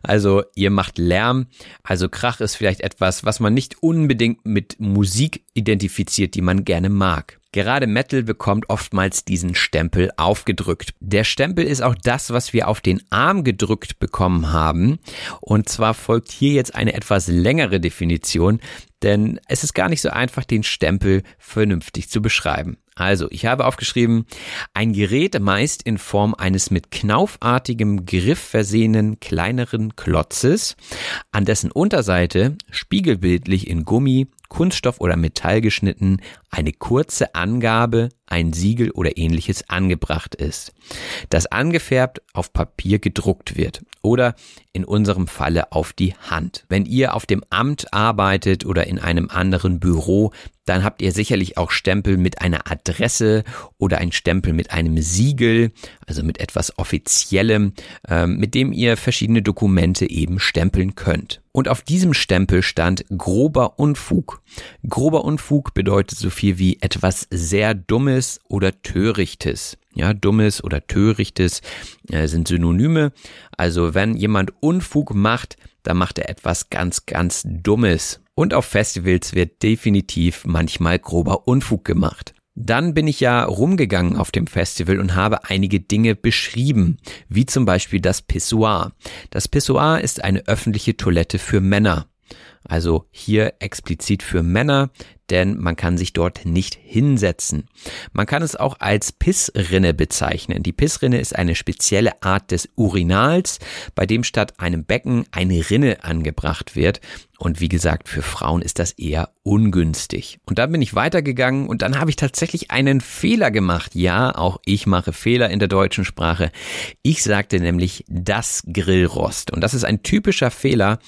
Also ihr macht Lärm, also Krach ist vielleicht etwas, was man nicht unbedingt mit Musik identifiziert, die man gerne mag. Gerade Metal bekommt oftmals diesen Stempel aufgedrückt. Der Stempel ist auch das, was wir auf den Arm gedrückt bekommen haben. Und zwar folgt hier jetzt eine etwas längere Definition, denn es ist gar nicht so einfach, den Stempel vernünftig zu beschreiben. Also, ich habe aufgeschrieben, ein Gerät meist in Form eines mit knaufartigem Griff versehenen kleineren Klotzes, an dessen Unterseite spiegelbildlich in Gummi, Kunststoff oder Metall geschnitten eine kurze Angabe, ein Siegel oder ähnliches angebracht ist, das angefärbt auf Papier gedruckt wird oder in unserem Falle auf die Hand. Wenn ihr auf dem Amt arbeitet oder in einem anderen Büro, dann habt ihr sicherlich auch Stempel mit einer Adresse oder ein Stempel mit einem Siegel, also mit etwas Offiziellem, äh, mit dem ihr verschiedene Dokumente eben stempeln könnt. Und auf diesem Stempel stand grober Unfug. Grober Unfug bedeutet so viel wie etwas sehr Dummes oder Törichtes. Ja, Dummes oder Törichtes äh, sind Synonyme. Also wenn jemand Unfug macht, dann macht er etwas ganz, ganz Dummes. Und auf Festivals wird definitiv manchmal grober Unfug gemacht. Dann bin ich ja rumgegangen auf dem Festival und habe einige Dinge beschrieben, wie zum Beispiel das Pissoir. Das Pissoir ist eine öffentliche Toilette für Männer. Also hier explizit für Männer, denn man kann sich dort nicht hinsetzen. Man kann es auch als Pissrinne bezeichnen. Die Pissrinne ist eine spezielle Art des Urinals, bei dem statt einem Becken eine Rinne angebracht wird. Und wie gesagt, für Frauen ist das eher ungünstig. Und dann bin ich weitergegangen und dann habe ich tatsächlich einen Fehler gemacht. Ja, auch ich mache Fehler in der deutschen Sprache. Ich sagte nämlich das Grillrost. Und das ist ein typischer Fehler,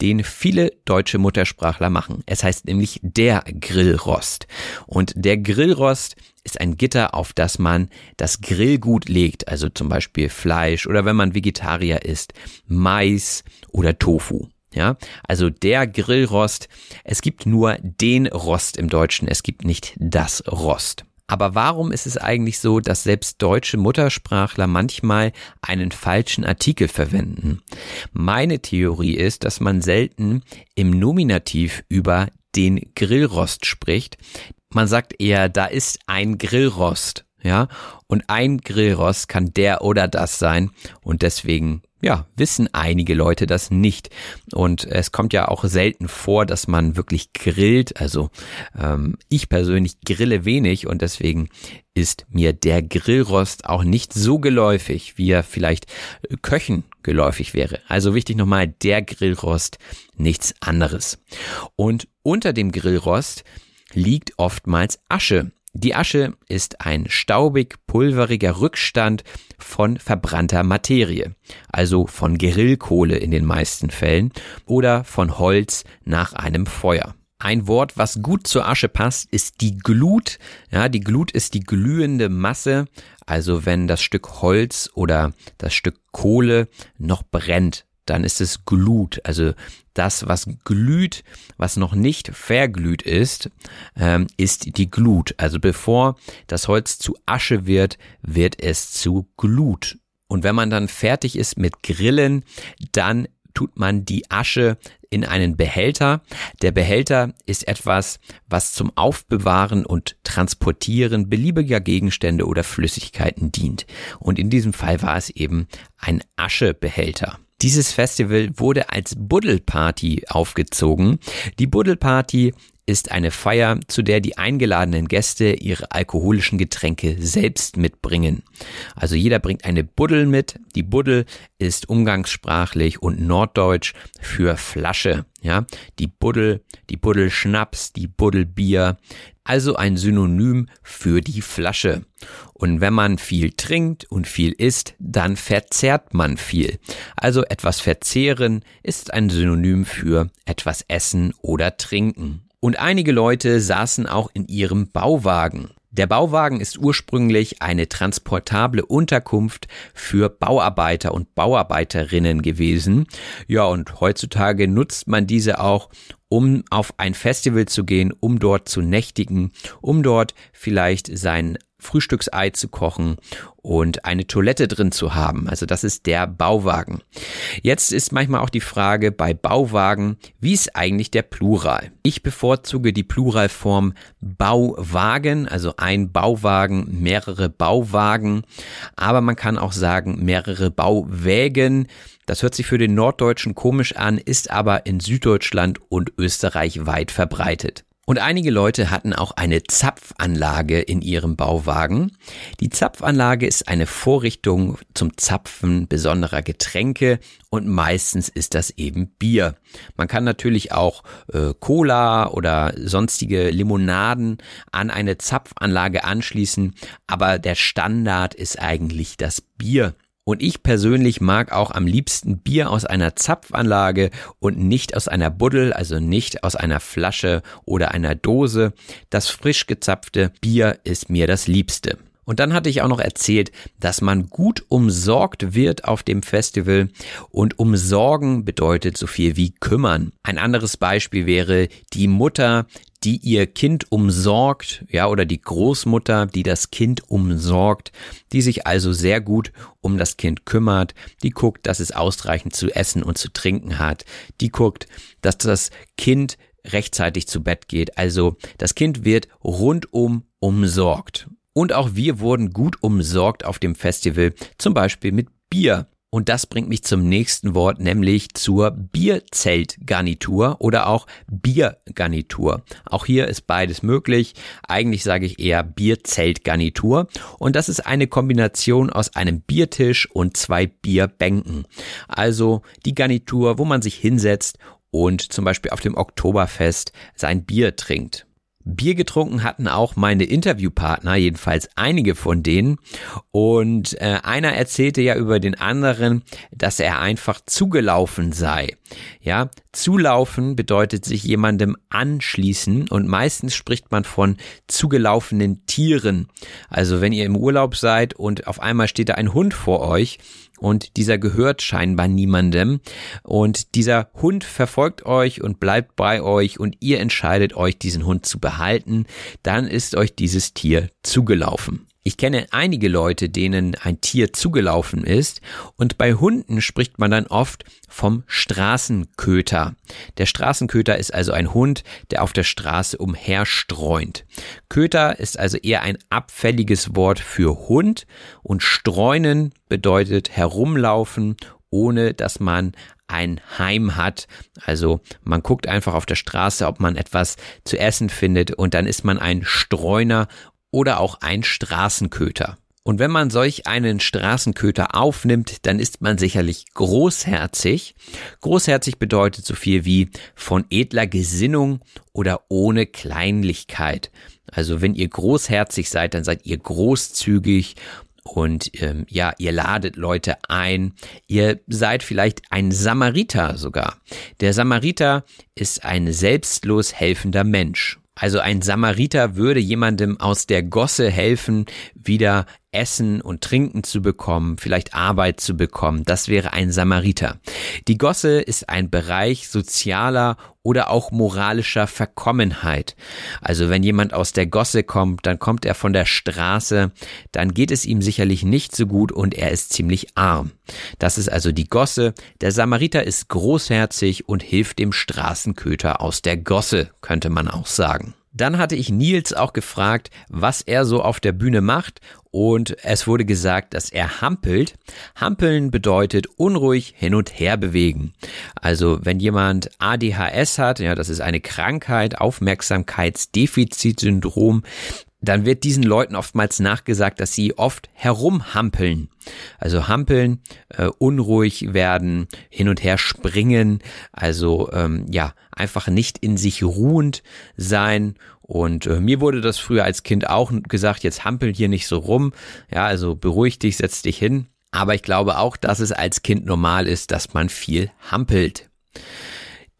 den viele deutsche Muttersprachler machen. Es heißt nämlich der Grillrost. Und der Grillrost ist ein Gitter, auf das man das Grillgut legt, also zum Beispiel Fleisch oder wenn man Vegetarier ist, Mais oder Tofu. Ja, also der Grillrost. Es gibt nur den Rost im Deutschen. Es gibt nicht das Rost. Aber warum ist es eigentlich so, dass selbst deutsche Muttersprachler manchmal einen falschen Artikel verwenden? Meine Theorie ist, dass man selten im Nominativ über den Grillrost spricht. Man sagt eher, da ist ein Grillrost, ja, und ein Grillrost kann der oder das sein und deswegen ja, wissen einige Leute das nicht. Und es kommt ja auch selten vor, dass man wirklich grillt. Also ähm, ich persönlich grille wenig und deswegen ist mir der Grillrost auch nicht so geläufig, wie er vielleicht Köchen geläufig wäre. Also wichtig nochmal, der Grillrost, nichts anderes. Und unter dem Grillrost liegt oftmals Asche. Die Asche ist ein staubig pulveriger Rückstand von verbrannter Materie, also von Grillkohle in den meisten Fällen oder von Holz nach einem Feuer. Ein Wort, was gut zur Asche passt, ist die Glut. Ja, die Glut ist die glühende Masse, also wenn das Stück Holz oder das Stück Kohle noch brennt dann ist es Glut. Also das, was glüht, was noch nicht verglüht ist, ähm, ist die Glut. Also bevor das Holz zu Asche wird, wird es zu Glut. Und wenn man dann fertig ist mit Grillen, dann tut man die Asche in einen Behälter. Der Behälter ist etwas, was zum Aufbewahren und Transportieren beliebiger Gegenstände oder Flüssigkeiten dient. Und in diesem Fall war es eben ein Aschebehälter. Dieses Festival wurde als Buddelparty aufgezogen. Die Buddelparty ist eine Feier, zu der die eingeladenen Gäste ihre alkoholischen Getränke selbst mitbringen. Also jeder bringt eine Buddel mit. Die Buddel ist umgangssprachlich und norddeutsch für Flasche. Ja, die Buddel, die Buddel Schnaps, die Buddel Bier, also ein Synonym für die Flasche. Und wenn man viel trinkt und viel isst, dann verzehrt man viel. Also etwas verzehren ist ein Synonym für etwas essen oder trinken. Und einige Leute saßen auch in ihrem Bauwagen. Der Bauwagen ist ursprünglich eine transportable Unterkunft für Bauarbeiter und Bauarbeiterinnen gewesen. Ja, und heutzutage nutzt man diese auch, um auf ein Festival zu gehen, um dort zu nächtigen, um dort vielleicht sein Frühstücksei zu kochen und eine Toilette drin zu haben. Also das ist der Bauwagen. Jetzt ist manchmal auch die Frage bei Bauwagen, wie ist eigentlich der Plural? Ich bevorzuge die Pluralform Bauwagen, also ein Bauwagen, mehrere Bauwagen, aber man kann auch sagen mehrere Bauwägen. Das hört sich für den Norddeutschen komisch an, ist aber in Süddeutschland und Österreich weit verbreitet. Und einige Leute hatten auch eine Zapfanlage in ihrem Bauwagen. Die Zapfanlage ist eine Vorrichtung zum Zapfen besonderer Getränke und meistens ist das eben Bier. Man kann natürlich auch äh, Cola oder sonstige Limonaden an eine Zapfanlage anschließen, aber der Standard ist eigentlich das Bier. Und ich persönlich mag auch am liebsten Bier aus einer Zapfanlage und nicht aus einer Buddel, also nicht aus einer Flasche oder einer Dose. Das frisch gezapfte Bier ist mir das Liebste. Und dann hatte ich auch noch erzählt, dass man gut umsorgt wird auf dem Festival und umsorgen bedeutet so viel wie kümmern. Ein anderes Beispiel wäre die Mutter, die ihr Kind umsorgt, ja, oder die Großmutter, die das Kind umsorgt, die sich also sehr gut um das Kind kümmert, die guckt, dass es ausreichend zu essen und zu trinken hat, die guckt, dass das Kind rechtzeitig zu Bett geht, also das Kind wird rundum umsorgt. Und auch wir wurden gut umsorgt auf dem Festival, zum Beispiel mit Bier. Und das bringt mich zum nächsten Wort, nämlich zur Bierzeltgarnitur oder auch Biergarnitur. Auch hier ist beides möglich. Eigentlich sage ich eher Bierzeltgarnitur. Und das ist eine Kombination aus einem Biertisch und zwei Bierbänken. Also die Garnitur, wo man sich hinsetzt und zum Beispiel auf dem Oktoberfest sein Bier trinkt. Bier getrunken hatten auch meine Interviewpartner, jedenfalls einige von denen. Und äh, einer erzählte ja über den anderen, dass er einfach zugelaufen sei. Ja, zulaufen bedeutet sich jemandem anschließen und meistens spricht man von zugelaufenen Tieren. Also wenn ihr im Urlaub seid und auf einmal steht da ein Hund vor euch, und dieser gehört scheinbar niemandem und dieser Hund verfolgt euch und bleibt bei euch und ihr entscheidet euch, diesen Hund zu behalten, dann ist euch dieses Tier zugelaufen. Ich kenne einige Leute, denen ein Tier zugelaufen ist und bei Hunden spricht man dann oft vom Straßenköter. Der Straßenköter ist also ein Hund, der auf der Straße umherstreunt. Köter ist also eher ein abfälliges Wort für Hund und streunen bedeutet herumlaufen, ohne dass man ein Heim hat. Also man guckt einfach auf der Straße, ob man etwas zu essen findet und dann ist man ein Streuner oder auch ein Straßenköter. Und wenn man solch einen Straßenköter aufnimmt, dann ist man sicherlich großherzig. Großherzig bedeutet so viel wie von edler Gesinnung oder ohne Kleinlichkeit. Also wenn ihr großherzig seid, dann seid ihr großzügig und ähm, ja, ihr ladet Leute ein. Ihr seid vielleicht ein Samariter sogar. Der Samariter ist ein selbstlos helfender Mensch. Also ein Samariter würde jemandem aus der Gosse helfen, wieder Essen und Trinken zu bekommen, vielleicht Arbeit zu bekommen. Das wäre ein Samariter. Die Gosse ist ein Bereich sozialer oder auch moralischer Verkommenheit. Also wenn jemand aus der Gosse kommt, dann kommt er von der Straße, dann geht es ihm sicherlich nicht so gut und er ist ziemlich arm. Das ist also die Gosse. Der Samariter ist großherzig und hilft dem Straßenköter aus der Gosse, könnte man auch sagen. Dann hatte ich Nils auch gefragt, was er so auf der Bühne macht und es wurde gesagt, dass er hampelt. Hampeln bedeutet unruhig hin und her bewegen. Also wenn jemand ADHS hat, ja, das ist eine Krankheit, Aufmerksamkeitsdefizitsyndrom, dann wird diesen Leuten oftmals nachgesagt, dass sie oft herumhampeln. Also hampeln, äh, unruhig werden, hin und her springen, also ähm, ja, einfach nicht in sich ruhend sein. Und äh, mir wurde das früher als Kind auch gesagt, jetzt hampel hier nicht so rum. Ja, also beruhig dich, setz dich hin. Aber ich glaube auch, dass es als Kind normal ist, dass man viel hampelt.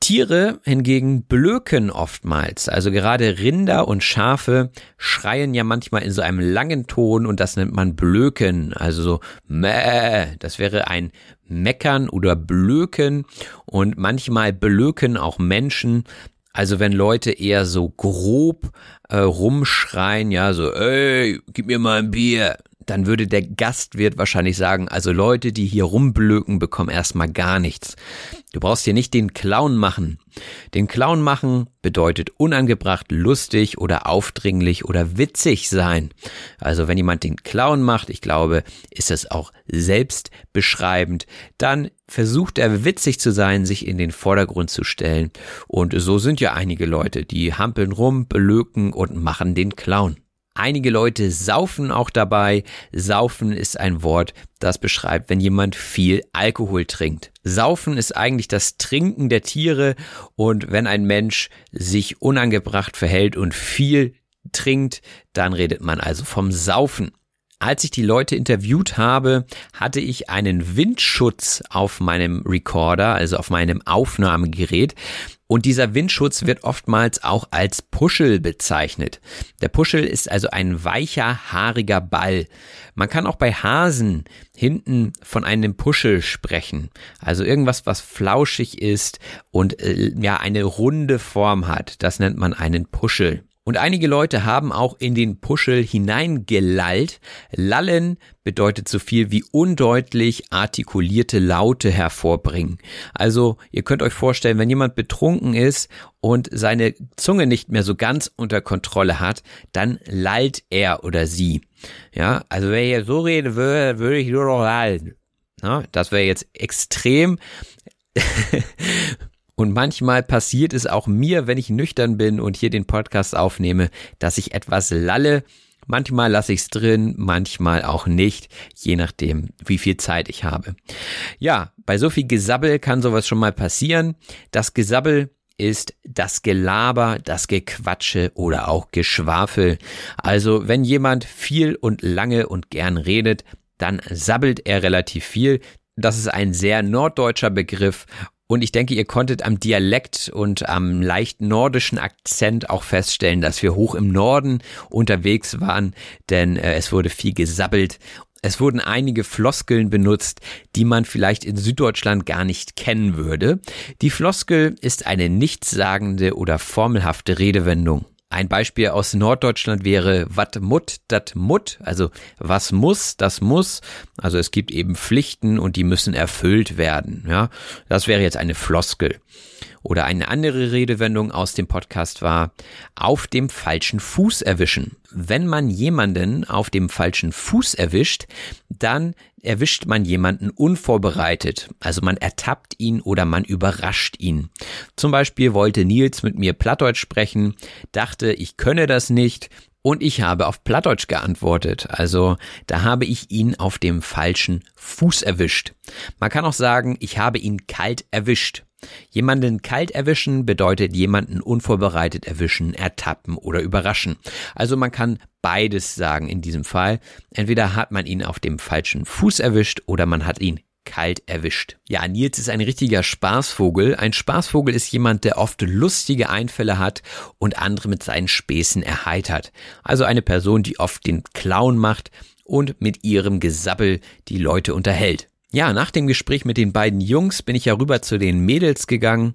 Tiere hingegen blöken oftmals. Also gerade Rinder und Schafe schreien ja manchmal in so einem langen Ton und das nennt man blöken. Also so mäh, das wäre ein Meckern oder Blöken und manchmal blöken auch Menschen. Also wenn Leute eher so grob äh, rumschreien, ja, so, ey, gib mir mal ein Bier, dann würde der Gastwirt wahrscheinlich sagen, also Leute, die hier rumblöken, bekommen erstmal gar nichts. Du brauchst hier nicht den Clown machen. Den Clown machen bedeutet unangebracht, lustig oder aufdringlich oder witzig sein. Also wenn jemand den Clown macht, ich glaube, ist das auch selbstbeschreibend, dann versucht er witzig zu sein, sich in den Vordergrund zu stellen. Und so sind ja einige Leute, die hampeln rum, belöken und machen den Clown. Einige Leute saufen auch dabei. Saufen ist ein Wort, das beschreibt, wenn jemand viel Alkohol trinkt. Saufen ist eigentlich das Trinken der Tiere und wenn ein Mensch sich unangebracht verhält und viel trinkt, dann redet man also vom Saufen. Als ich die Leute interviewt habe, hatte ich einen Windschutz auf meinem Recorder, also auf meinem Aufnahmegerät. Und dieser Windschutz wird oftmals auch als Puschel bezeichnet. Der Puschel ist also ein weicher, haariger Ball. Man kann auch bei Hasen hinten von einem Puschel sprechen. Also irgendwas, was flauschig ist und äh, ja eine runde Form hat. Das nennt man einen Puschel. Und einige Leute haben auch in den Puschel hineingelallt. Lallen bedeutet so viel wie undeutlich artikulierte Laute hervorbringen. Also ihr könnt euch vorstellen, wenn jemand betrunken ist und seine Zunge nicht mehr so ganz unter Kontrolle hat, dann lallt er oder sie. Ja, also wenn ich so rede würde, würde ich nur noch lallen. Ja, das wäre jetzt extrem Und manchmal passiert es auch mir, wenn ich nüchtern bin und hier den Podcast aufnehme, dass ich etwas lalle. Manchmal lasse ich es drin, manchmal auch nicht, je nachdem, wie viel Zeit ich habe. Ja, bei so viel Gesabbel kann sowas schon mal passieren. Das Gesabbel ist das Gelaber, das Gequatsche oder auch Geschwafel. Also wenn jemand viel und lange und gern redet, dann sabbelt er relativ viel. Das ist ein sehr norddeutscher Begriff und ich denke, ihr konntet am Dialekt und am leicht nordischen Akzent auch feststellen, dass wir hoch im Norden unterwegs waren, denn äh, es wurde viel gesabbelt. Es wurden einige Floskeln benutzt, die man vielleicht in Süddeutschland gar nicht kennen würde. Die Floskel ist eine nichtssagende oder formelhafte Redewendung. Ein Beispiel aus Norddeutschland wäre wat mut, dat mut, also was muss, das muss. Also es gibt eben Pflichten und die müssen erfüllt werden. Ja, das wäre jetzt eine Floskel. Oder eine andere Redewendung aus dem Podcast war, auf dem falschen Fuß erwischen. Wenn man jemanden auf dem falschen Fuß erwischt, dann erwischt man jemanden unvorbereitet. Also man ertappt ihn oder man überrascht ihn. Zum Beispiel wollte Nils mit mir Plattdeutsch sprechen, dachte, ich könne das nicht, und ich habe auf Plattdeutsch geantwortet. Also da habe ich ihn auf dem falschen Fuß erwischt. Man kann auch sagen, ich habe ihn kalt erwischt. Jemanden kalt erwischen bedeutet jemanden unvorbereitet erwischen, ertappen oder überraschen. Also man kann beides sagen in diesem Fall. Entweder hat man ihn auf dem falschen Fuß erwischt oder man hat ihn kalt erwischt. Ja, Nils ist ein richtiger Spaßvogel. Ein Spaßvogel ist jemand, der oft lustige Einfälle hat und andere mit seinen Späßen erheitert. Also eine Person, die oft den Clown macht und mit ihrem Gesabbel die Leute unterhält. Ja, nach dem Gespräch mit den beiden Jungs bin ich ja rüber zu den Mädels gegangen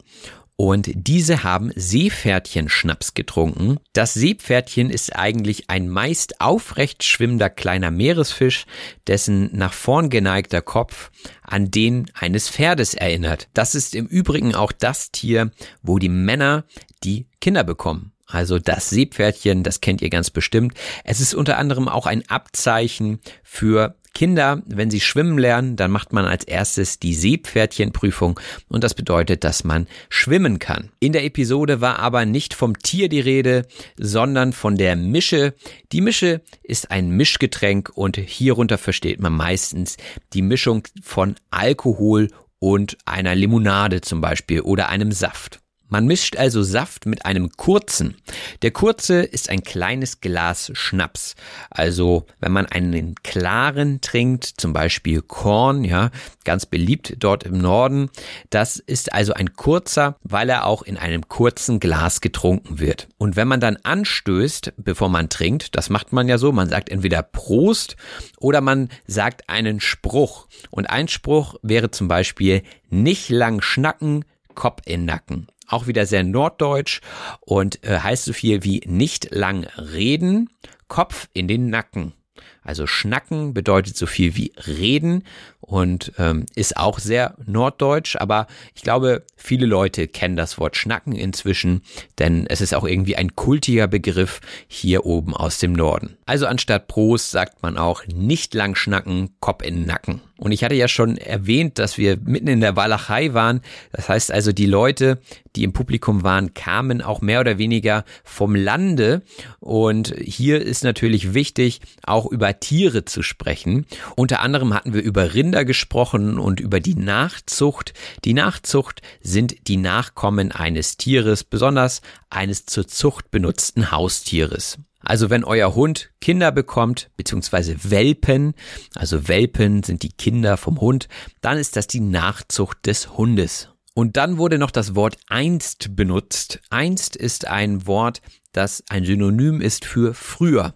und diese haben Seepferdchen-Schnaps getrunken. Das Seepferdchen ist eigentlich ein meist aufrecht schwimmender kleiner Meeresfisch, dessen nach vorn geneigter Kopf an den eines Pferdes erinnert. Das ist im Übrigen auch das Tier, wo die Männer die Kinder bekommen. Also das Seepferdchen, das kennt ihr ganz bestimmt. Es ist unter anderem auch ein Abzeichen für Kinder, wenn sie schwimmen lernen, dann macht man als erstes die Seepferdchenprüfung und das bedeutet, dass man schwimmen kann. In der Episode war aber nicht vom Tier die Rede, sondern von der Mische. Die Mische ist ein Mischgetränk und hierunter versteht man meistens die Mischung von Alkohol und einer Limonade zum Beispiel oder einem Saft. Man mischt also Saft mit einem kurzen. Der kurze ist ein kleines Glas Schnaps. Also wenn man einen klaren trinkt, zum Beispiel Korn, ja, ganz beliebt dort im Norden, das ist also ein kurzer, weil er auch in einem kurzen Glas getrunken wird. Und wenn man dann anstößt, bevor man trinkt, das macht man ja so, man sagt entweder Prost oder man sagt einen Spruch. Und ein Spruch wäre zum Beispiel nicht lang schnacken, Kopf in Nacken auch wieder sehr norddeutsch und äh, heißt so viel wie nicht lang reden, Kopf in den Nacken. Also schnacken bedeutet so viel wie reden und ähm, ist auch sehr norddeutsch, aber ich glaube, viele Leute kennen das Wort schnacken inzwischen, denn es ist auch irgendwie ein kultiger Begriff hier oben aus dem Norden. Also anstatt Prost sagt man auch nicht lang schnacken, Kopf in den Nacken. Und ich hatte ja schon erwähnt, dass wir mitten in der Walachei waren. Das heißt also, die Leute, die im Publikum waren, kamen auch mehr oder weniger vom Lande. Und hier ist natürlich wichtig, auch über Tiere zu sprechen. Unter anderem hatten wir über Rinder gesprochen und über die Nachzucht. Die Nachzucht sind die Nachkommen eines Tieres, besonders eines zur Zucht benutzten Haustieres. Also wenn euer Hund Kinder bekommt, beziehungsweise Welpen, also Welpen sind die Kinder vom Hund, dann ist das die Nachzucht des Hundes. Und dann wurde noch das Wort einst benutzt. Einst ist ein Wort, das ein Synonym ist für früher.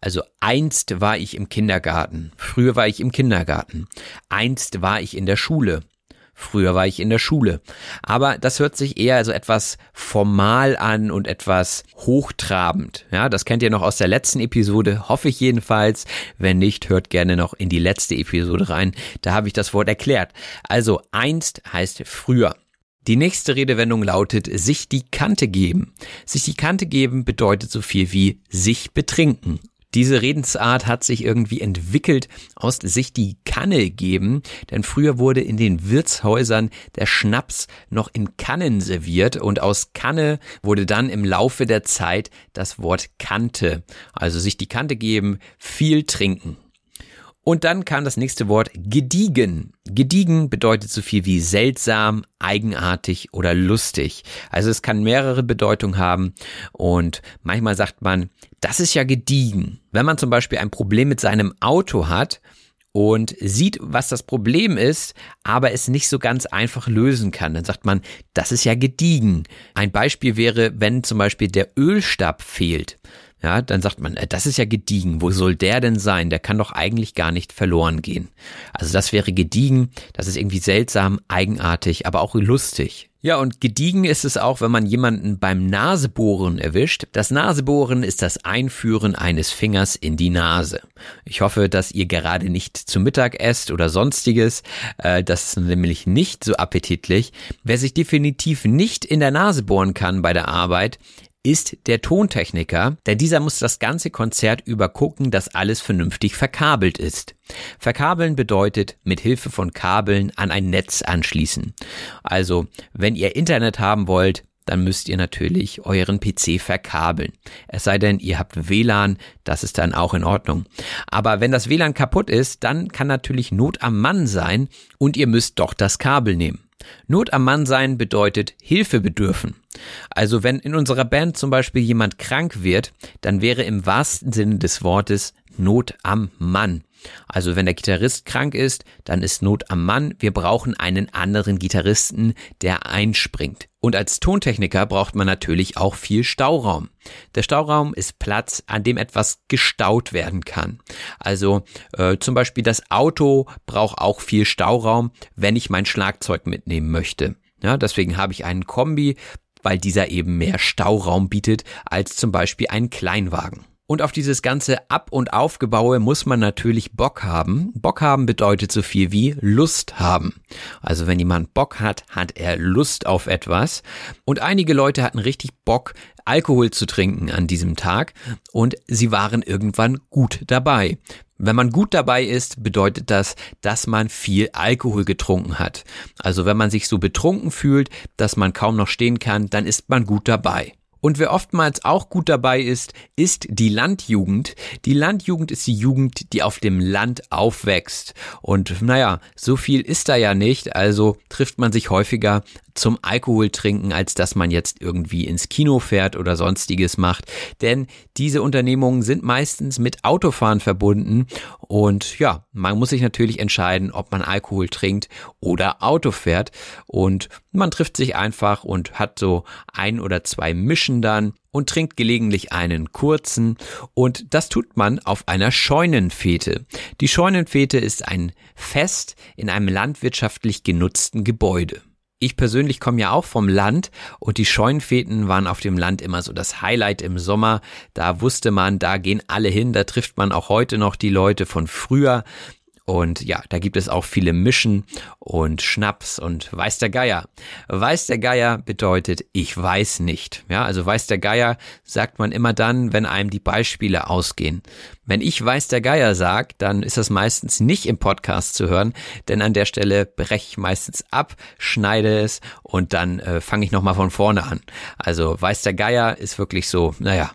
Also einst war ich im Kindergarten. Früher war ich im Kindergarten. Einst war ich in der Schule. Früher war ich in der Schule. Aber das hört sich eher so etwas formal an und etwas hochtrabend. Ja, das kennt ihr noch aus der letzten Episode, hoffe ich jedenfalls. Wenn nicht, hört gerne noch in die letzte Episode rein. Da habe ich das Wort erklärt. Also einst heißt früher. Die nächste Redewendung lautet sich die Kante geben. Sich die Kante geben bedeutet so viel wie sich betrinken diese Redensart hat sich irgendwie entwickelt aus sich die Kanne geben, denn früher wurde in den Wirtshäusern der Schnaps noch in Kannen serviert und aus Kanne wurde dann im Laufe der Zeit das Wort Kante, also sich die Kante geben, viel trinken. Und dann kam das nächste Wort gediegen. Gediegen bedeutet so viel wie seltsam, eigenartig oder lustig. Also es kann mehrere Bedeutungen haben und manchmal sagt man, das ist ja gediegen. Wenn man zum Beispiel ein Problem mit seinem Auto hat, und sieht, was das Problem ist, aber es nicht so ganz einfach lösen kann. Dann sagt man, das ist ja gediegen. Ein Beispiel wäre, wenn zum Beispiel der Ölstab fehlt ja, dann sagt man, äh, das ist ja gediegen. Wo soll der denn sein? Der kann doch eigentlich gar nicht verloren gehen. Also das wäre gediegen. Das ist irgendwie seltsam, eigenartig, aber auch lustig. Ja, und gediegen ist es auch, wenn man jemanden beim Nasebohren erwischt. Das Nasebohren ist das Einführen eines Fingers in die Nase. Ich hoffe, dass ihr gerade nicht zu Mittag esst oder sonstiges. Äh, das ist nämlich nicht so appetitlich. Wer sich definitiv nicht in der Nase bohren kann bei der Arbeit, ist der Tontechniker, denn dieser muss das ganze Konzert über gucken, dass alles vernünftig verkabelt ist. Verkabeln bedeutet mit Hilfe von Kabeln an ein Netz anschließen. Also, wenn ihr Internet haben wollt, dann müsst ihr natürlich euren PC verkabeln. Es sei denn, ihr habt WLAN, das ist dann auch in Ordnung. Aber wenn das WLAN kaputt ist, dann kann natürlich Not am Mann sein und ihr müsst doch das Kabel nehmen. Not am Mann sein bedeutet Hilfe bedürfen. Also wenn in unserer Band zum Beispiel jemand krank wird, dann wäre im wahrsten Sinne des Wortes Not am Mann. Also wenn der Gitarrist krank ist, dann ist Not am Mann. Wir brauchen einen anderen Gitarristen, der einspringt. Und als Tontechniker braucht man natürlich auch viel Stauraum. Der Stauraum ist Platz, an dem etwas gestaut werden kann. Also äh, zum Beispiel das Auto braucht auch viel Stauraum, wenn ich mein Schlagzeug mitnehmen möchte. Ja, deswegen habe ich einen Kombi, weil dieser eben mehr Stauraum bietet als zum Beispiel ein Kleinwagen. Und auf dieses ganze Ab- und Aufgebaue muss man natürlich Bock haben. Bock haben bedeutet so viel wie Lust haben. Also wenn jemand Bock hat, hat er Lust auf etwas. Und einige Leute hatten richtig Bock, Alkohol zu trinken an diesem Tag und sie waren irgendwann gut dabei. Wenn man gut dabei ist, bedeutet das, dass man viel Alkohol getrunken hat. Also wenn man sich so betrunken fühlt, dass man kaum noch stehen kann, dann ist man gut dabei. Und wer oftmals auch gut dabei ist, ist die Landjugend. Die Landjugend ist die Jugend, die auf dem Land aufwächst. Und naja, so viel ist da ja nicht, also trifft man sich häufiger zum Alkohol trinken, als dass man jetzt irgendwie ins Kino fährt oder sonstiges macht. Denn diese Unternehmungen sind meistens mit Autofahren verbunden und ja, man muss sich natürlich entscheiden, ob man Alkohol trinkt oder Auto fährt und man trifft sich einfach und hat so ein oder zwei Mischen dann und trinkt gelegentlich einen kurzen und das tut man auf einer Scheunenfete. Die Scheunenfete ist ein Fest in einem landwirtschaftlich genutzten Gebäude. Ich persönlich komme ja auch vom Land und die Scheunenfeten waren auf dem Land immer so das Highlight im Sommer. Da wusste man, da gehen alle hin, da trifft man auch heute noch die Leute von früher. Und ja, da gibt es auch viele Mischen und Schnaps und weiß der Geier. Weiß der Geier bedeutet ich weiß nicht. Ja, also weiß der Geier sagt man immer dann, wenn einem die Beispiele ausgehen. Wenn ich weiß der Geier sag, dann ist das meistens nicht im Podcast zu hören, denn an der Stelle breche ich meistens ab, schneide es und dann äh, fange ich nochmal von vorne an. Also weiß der Geier ist wirklich so, naja,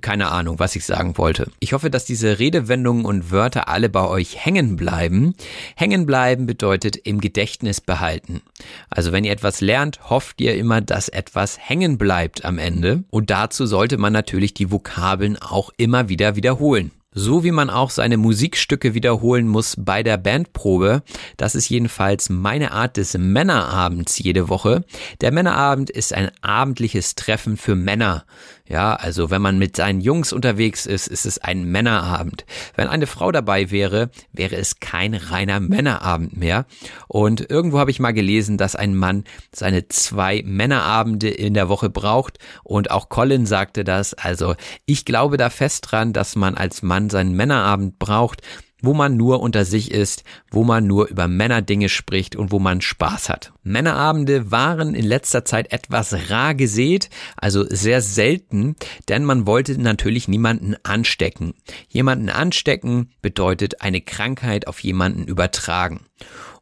keine Ahnung, was ich sagen wollte. Ich hoffe, dass diese Redewendungen und Wörter alle bei euch hängen bleiben. Hängen bleiben bedeutet im Gedächtnis behalten. Also wenn ihr etwas lernt, hofft ihr immer, dass etwas hängen bleibt am Ende. Und dazu sollte man natürlich die Vokabeln auch immer wieder wiederholen. So wie man auch seine Musikstücke wiederholen muss bei der Bandprobe. Das ist jedenfalls meine Art des Männerabends jede Woche. Der Männerabend ist ein abendliches Treffen für Männer. Ja, also wenn man mit seinen Jungs unterwegs ist, ist es ein Männerabend. Wenn eine Frau dabei wäre, wäre es kein reiner Männerabend mehr. Und irgendwo habe ich mal gelesen, dass ein Mann seine zwei Männerabende in der Woche braucht. Und auch Colin sagte das. Also ich glaube da fest dran, dass man als Mann seinen Männerabend braucht wo man nur unter sich ist, wo man nur über Männerdinge spricht und wo man Spaß hat. Männerabende waren in letzter Zeit etwas rar gesät, also sehr selten, denn man wollte natürlich niemanden anstecken. Jemanden anstecken bedeutet eine Krankheit auf jemanden übertragen.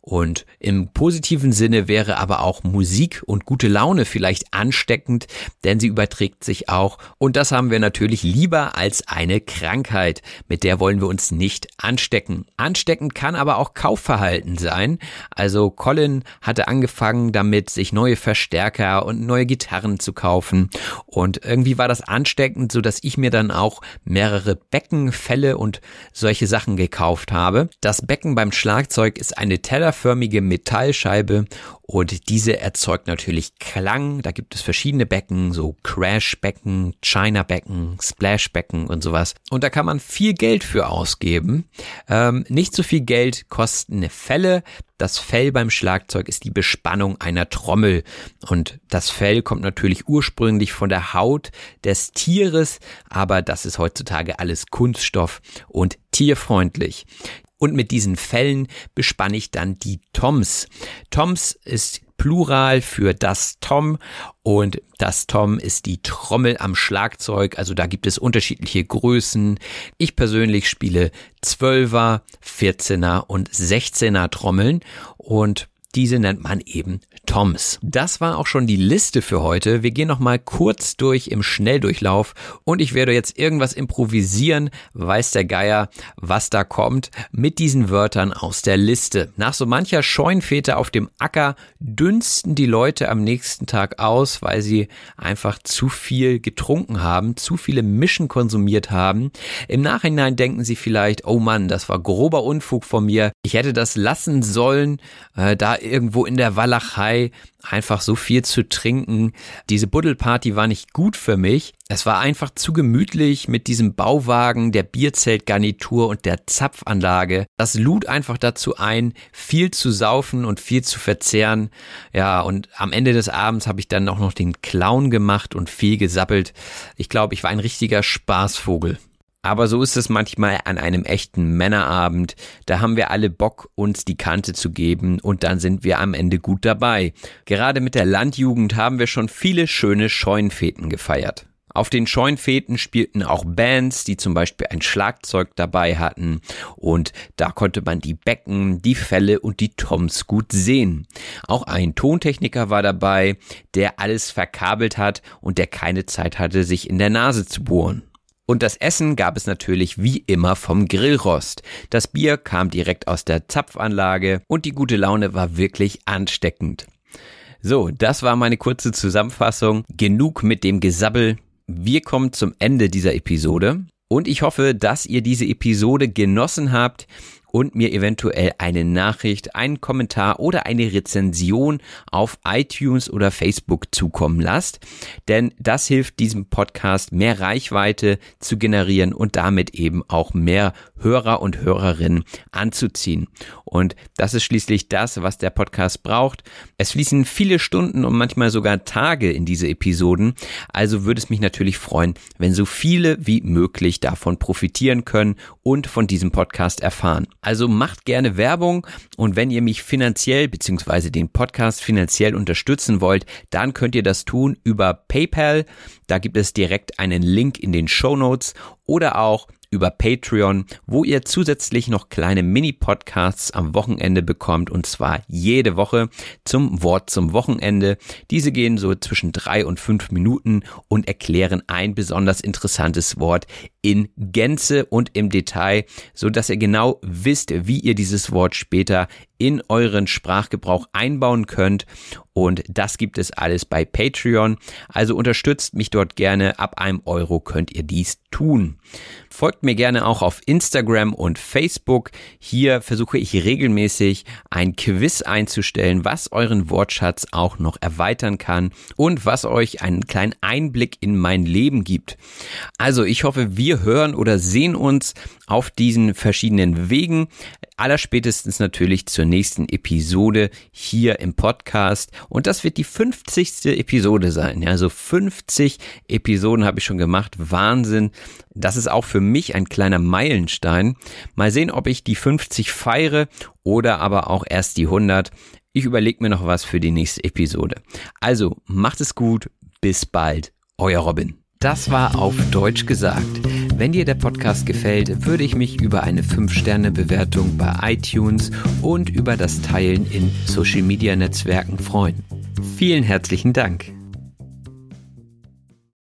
Und im positiven Sinne wäre aber auch Musik und gute Laune vielleicht ansteckend, denn sie überträgt sich auch. Und das haben wir natürlich lieber als eine Krankheit. Mit der wollen wir uns nicht anstecken. Ansteckend kann aber auch Kaufverhalten sein. Also Colin hatte angefangen damit, sich neue Verstärker und neue Gitarren zu kaufen. Und irgendwie war das ansteckend, so dass ich mir dann auch mehrere Becken, Fälle und solche Sachen gekauft habe. Das Becken beim Schlagzeug ist eine Teller tellerförmige Metallscheibe und diese erzeugt natürlich Klang. Da gibt es verschiedene Becken, so Crash-Becken, China-Becken, Splash-Becken und sowas. Und da kann man viel Geld für ausgeben. Ähm, nicht so viel Geld kosten Fälle. Das Fell beim Schlagzeug ist die Bespannung einer Trommel. Und das Fell kommt natürlich ursprünglich von der Haut des Tieres, aber das ist heutzutage alles Kunststoff und tierfreundlich. Und mit diesen Fällen bespanne ich dann die Toms. Toms ist Plural für das Tom und das Tom ist die Trommel am Schlagzeug. Also da gibt es unterschiedliche Größen. Ich persönlich spiele 12er, 14er und 16er Trommeln und diese nennt man eben Toms. Das war auch schon die Liste für heute. Wir gehen noch mal kurz durch im Schnelldurchlauf und ich werde jetzt irgendwas improvisieren, weiß der Geier, was da kommt, mit diesen Wörtern aus der Liste. Nach so mancher Scheunfete auf dem Acker dünsten die Leute am nächsten Tag aus, weil sie einfach zu viel getrunken haben, zu viele Mischen konsumiert haben. Im Nachhinein denken sie vielleicht, oh Mann, das war grober Unfug von mir. Ich hätte das lassen sollen, äh, da irgendwo in der Walachei einfach so viel zu trinken. Diese Buddelparty war nicht gut für mich. Es war einfach zu gemütlich mit diesem Bauwagen, der Bierzeltgarnitur und der Zapfanlage. Das lud einfach dazu ein, viel zu saufen und viel zu verzehren. Ja, und am Ende des Abends habe ich dann auch noch den Clown gemacht und viel gesappelt. Ich glaube, ich war ein richtiger Spaßvogel. Aber so ist es manchmal an einem echten Männerabend. Da haben wir alle Bock, uns die Kante zu geben und dann sind wir am Ende gut dabei. Gerade mit der Landjugend haben wir schon viele schöne Scheunenfeten gefeiert. Auf den Scheunenfeten spielten auch Bands, die zum Beispiel ein Schlagzeug dabei hatten und da konnte man die Becken, die Fälle und die Toms gut sehen. Auch ein Tontechniker war dabei, der alles verkabelt hat und der keine Zeit hatte, sich in der Nase zu bohren. Und das Essen gab es natürlich wie immer vom Grillrost. Das Bier kam direkt aus der Zapfanlage und die gute Laune war wirklich ansteckend. So, das war meine kurze Zusammenfassung. Genug mit dem Gesabbel. Wir kommen zum Ende dieser Episode und ich hoffe, dass ihr diese Episode genossen habt und mir eventuell eine Nachricht, einen Kommentar oder eine Rezension auf iTunes oder Facebook zukommen lasst. Denn das hilft diesem Podcast mehr Reichweite zu generieren und damit eben auch mehr Hörer und Hörerinnen anzuziehen. Und das ist schließlich das, was der Podcast braucht. Es fließen viele Stunden und manchmal sogar Tage in diese Episoden. Also würde es mich natürlich freuen, wenn so viele wie möglich davon profitieren können und von diesem Podcast erfahren. Also macht gerne Werbung und wenn ihr mich finanziell bzw. den Podcast finanziell unterstützen wollt, dann könnt ihr das tun über PayPal. Da gibt es direkt einen Link in den Show Notes oder auch über Patreon, wo ihr zusätzlich noch kleine Mini-Podcasts am Wochenende bekommt und zwar jede Woche zum Wort zum Wochenende. Diese gehen so zwischen drei und fünf Minuten und erklären ein besonders interessantes Wort in Gänze und im Detail, so dass ihr genau wisst, wie ihr dieses Wort später in euren Sprachgebrauch einbauen könnt. Und das gibt es alles bei Patreon. Also unterstützt mich dort gerne. Ab einem Euro könnt ihr dies tun. Folgt mir gerne auch auf Instagram und Facebook. Hier versuche ich regelmäßig ein Quiz einzustellen, was euren Wortschatz auch noch erweitern kann und was euch einen kleinen Einblick in mein Leben gibt. Also ich hoffe, wir hören oder sehen uns auf diesen verschiedenen Wegen. Allerspätestens natürlich zur nächsten Episode hier im Podcast. Und das wird die 50. Episode sein. Also 50 Episoden habe ich schon gemacht. Wahnsinn. Das ist auch für mich ein kleiner Meilenstein. Mal sehen, ob ich die 50 feiere oder aber auch erst die 100. Ich überlege mir noch was für die nächste Episode. Also macht es gut. Bis bald. Euer Robin. Das war auf Deutsch gesagt. Wenn dir der Podcast gefällt, würde ich mich über eine 5-Sterne-Bewertung bei iTunes und über das Teilen in Social-Media-Netzwerken freuen. Vielen herzlichen Dank.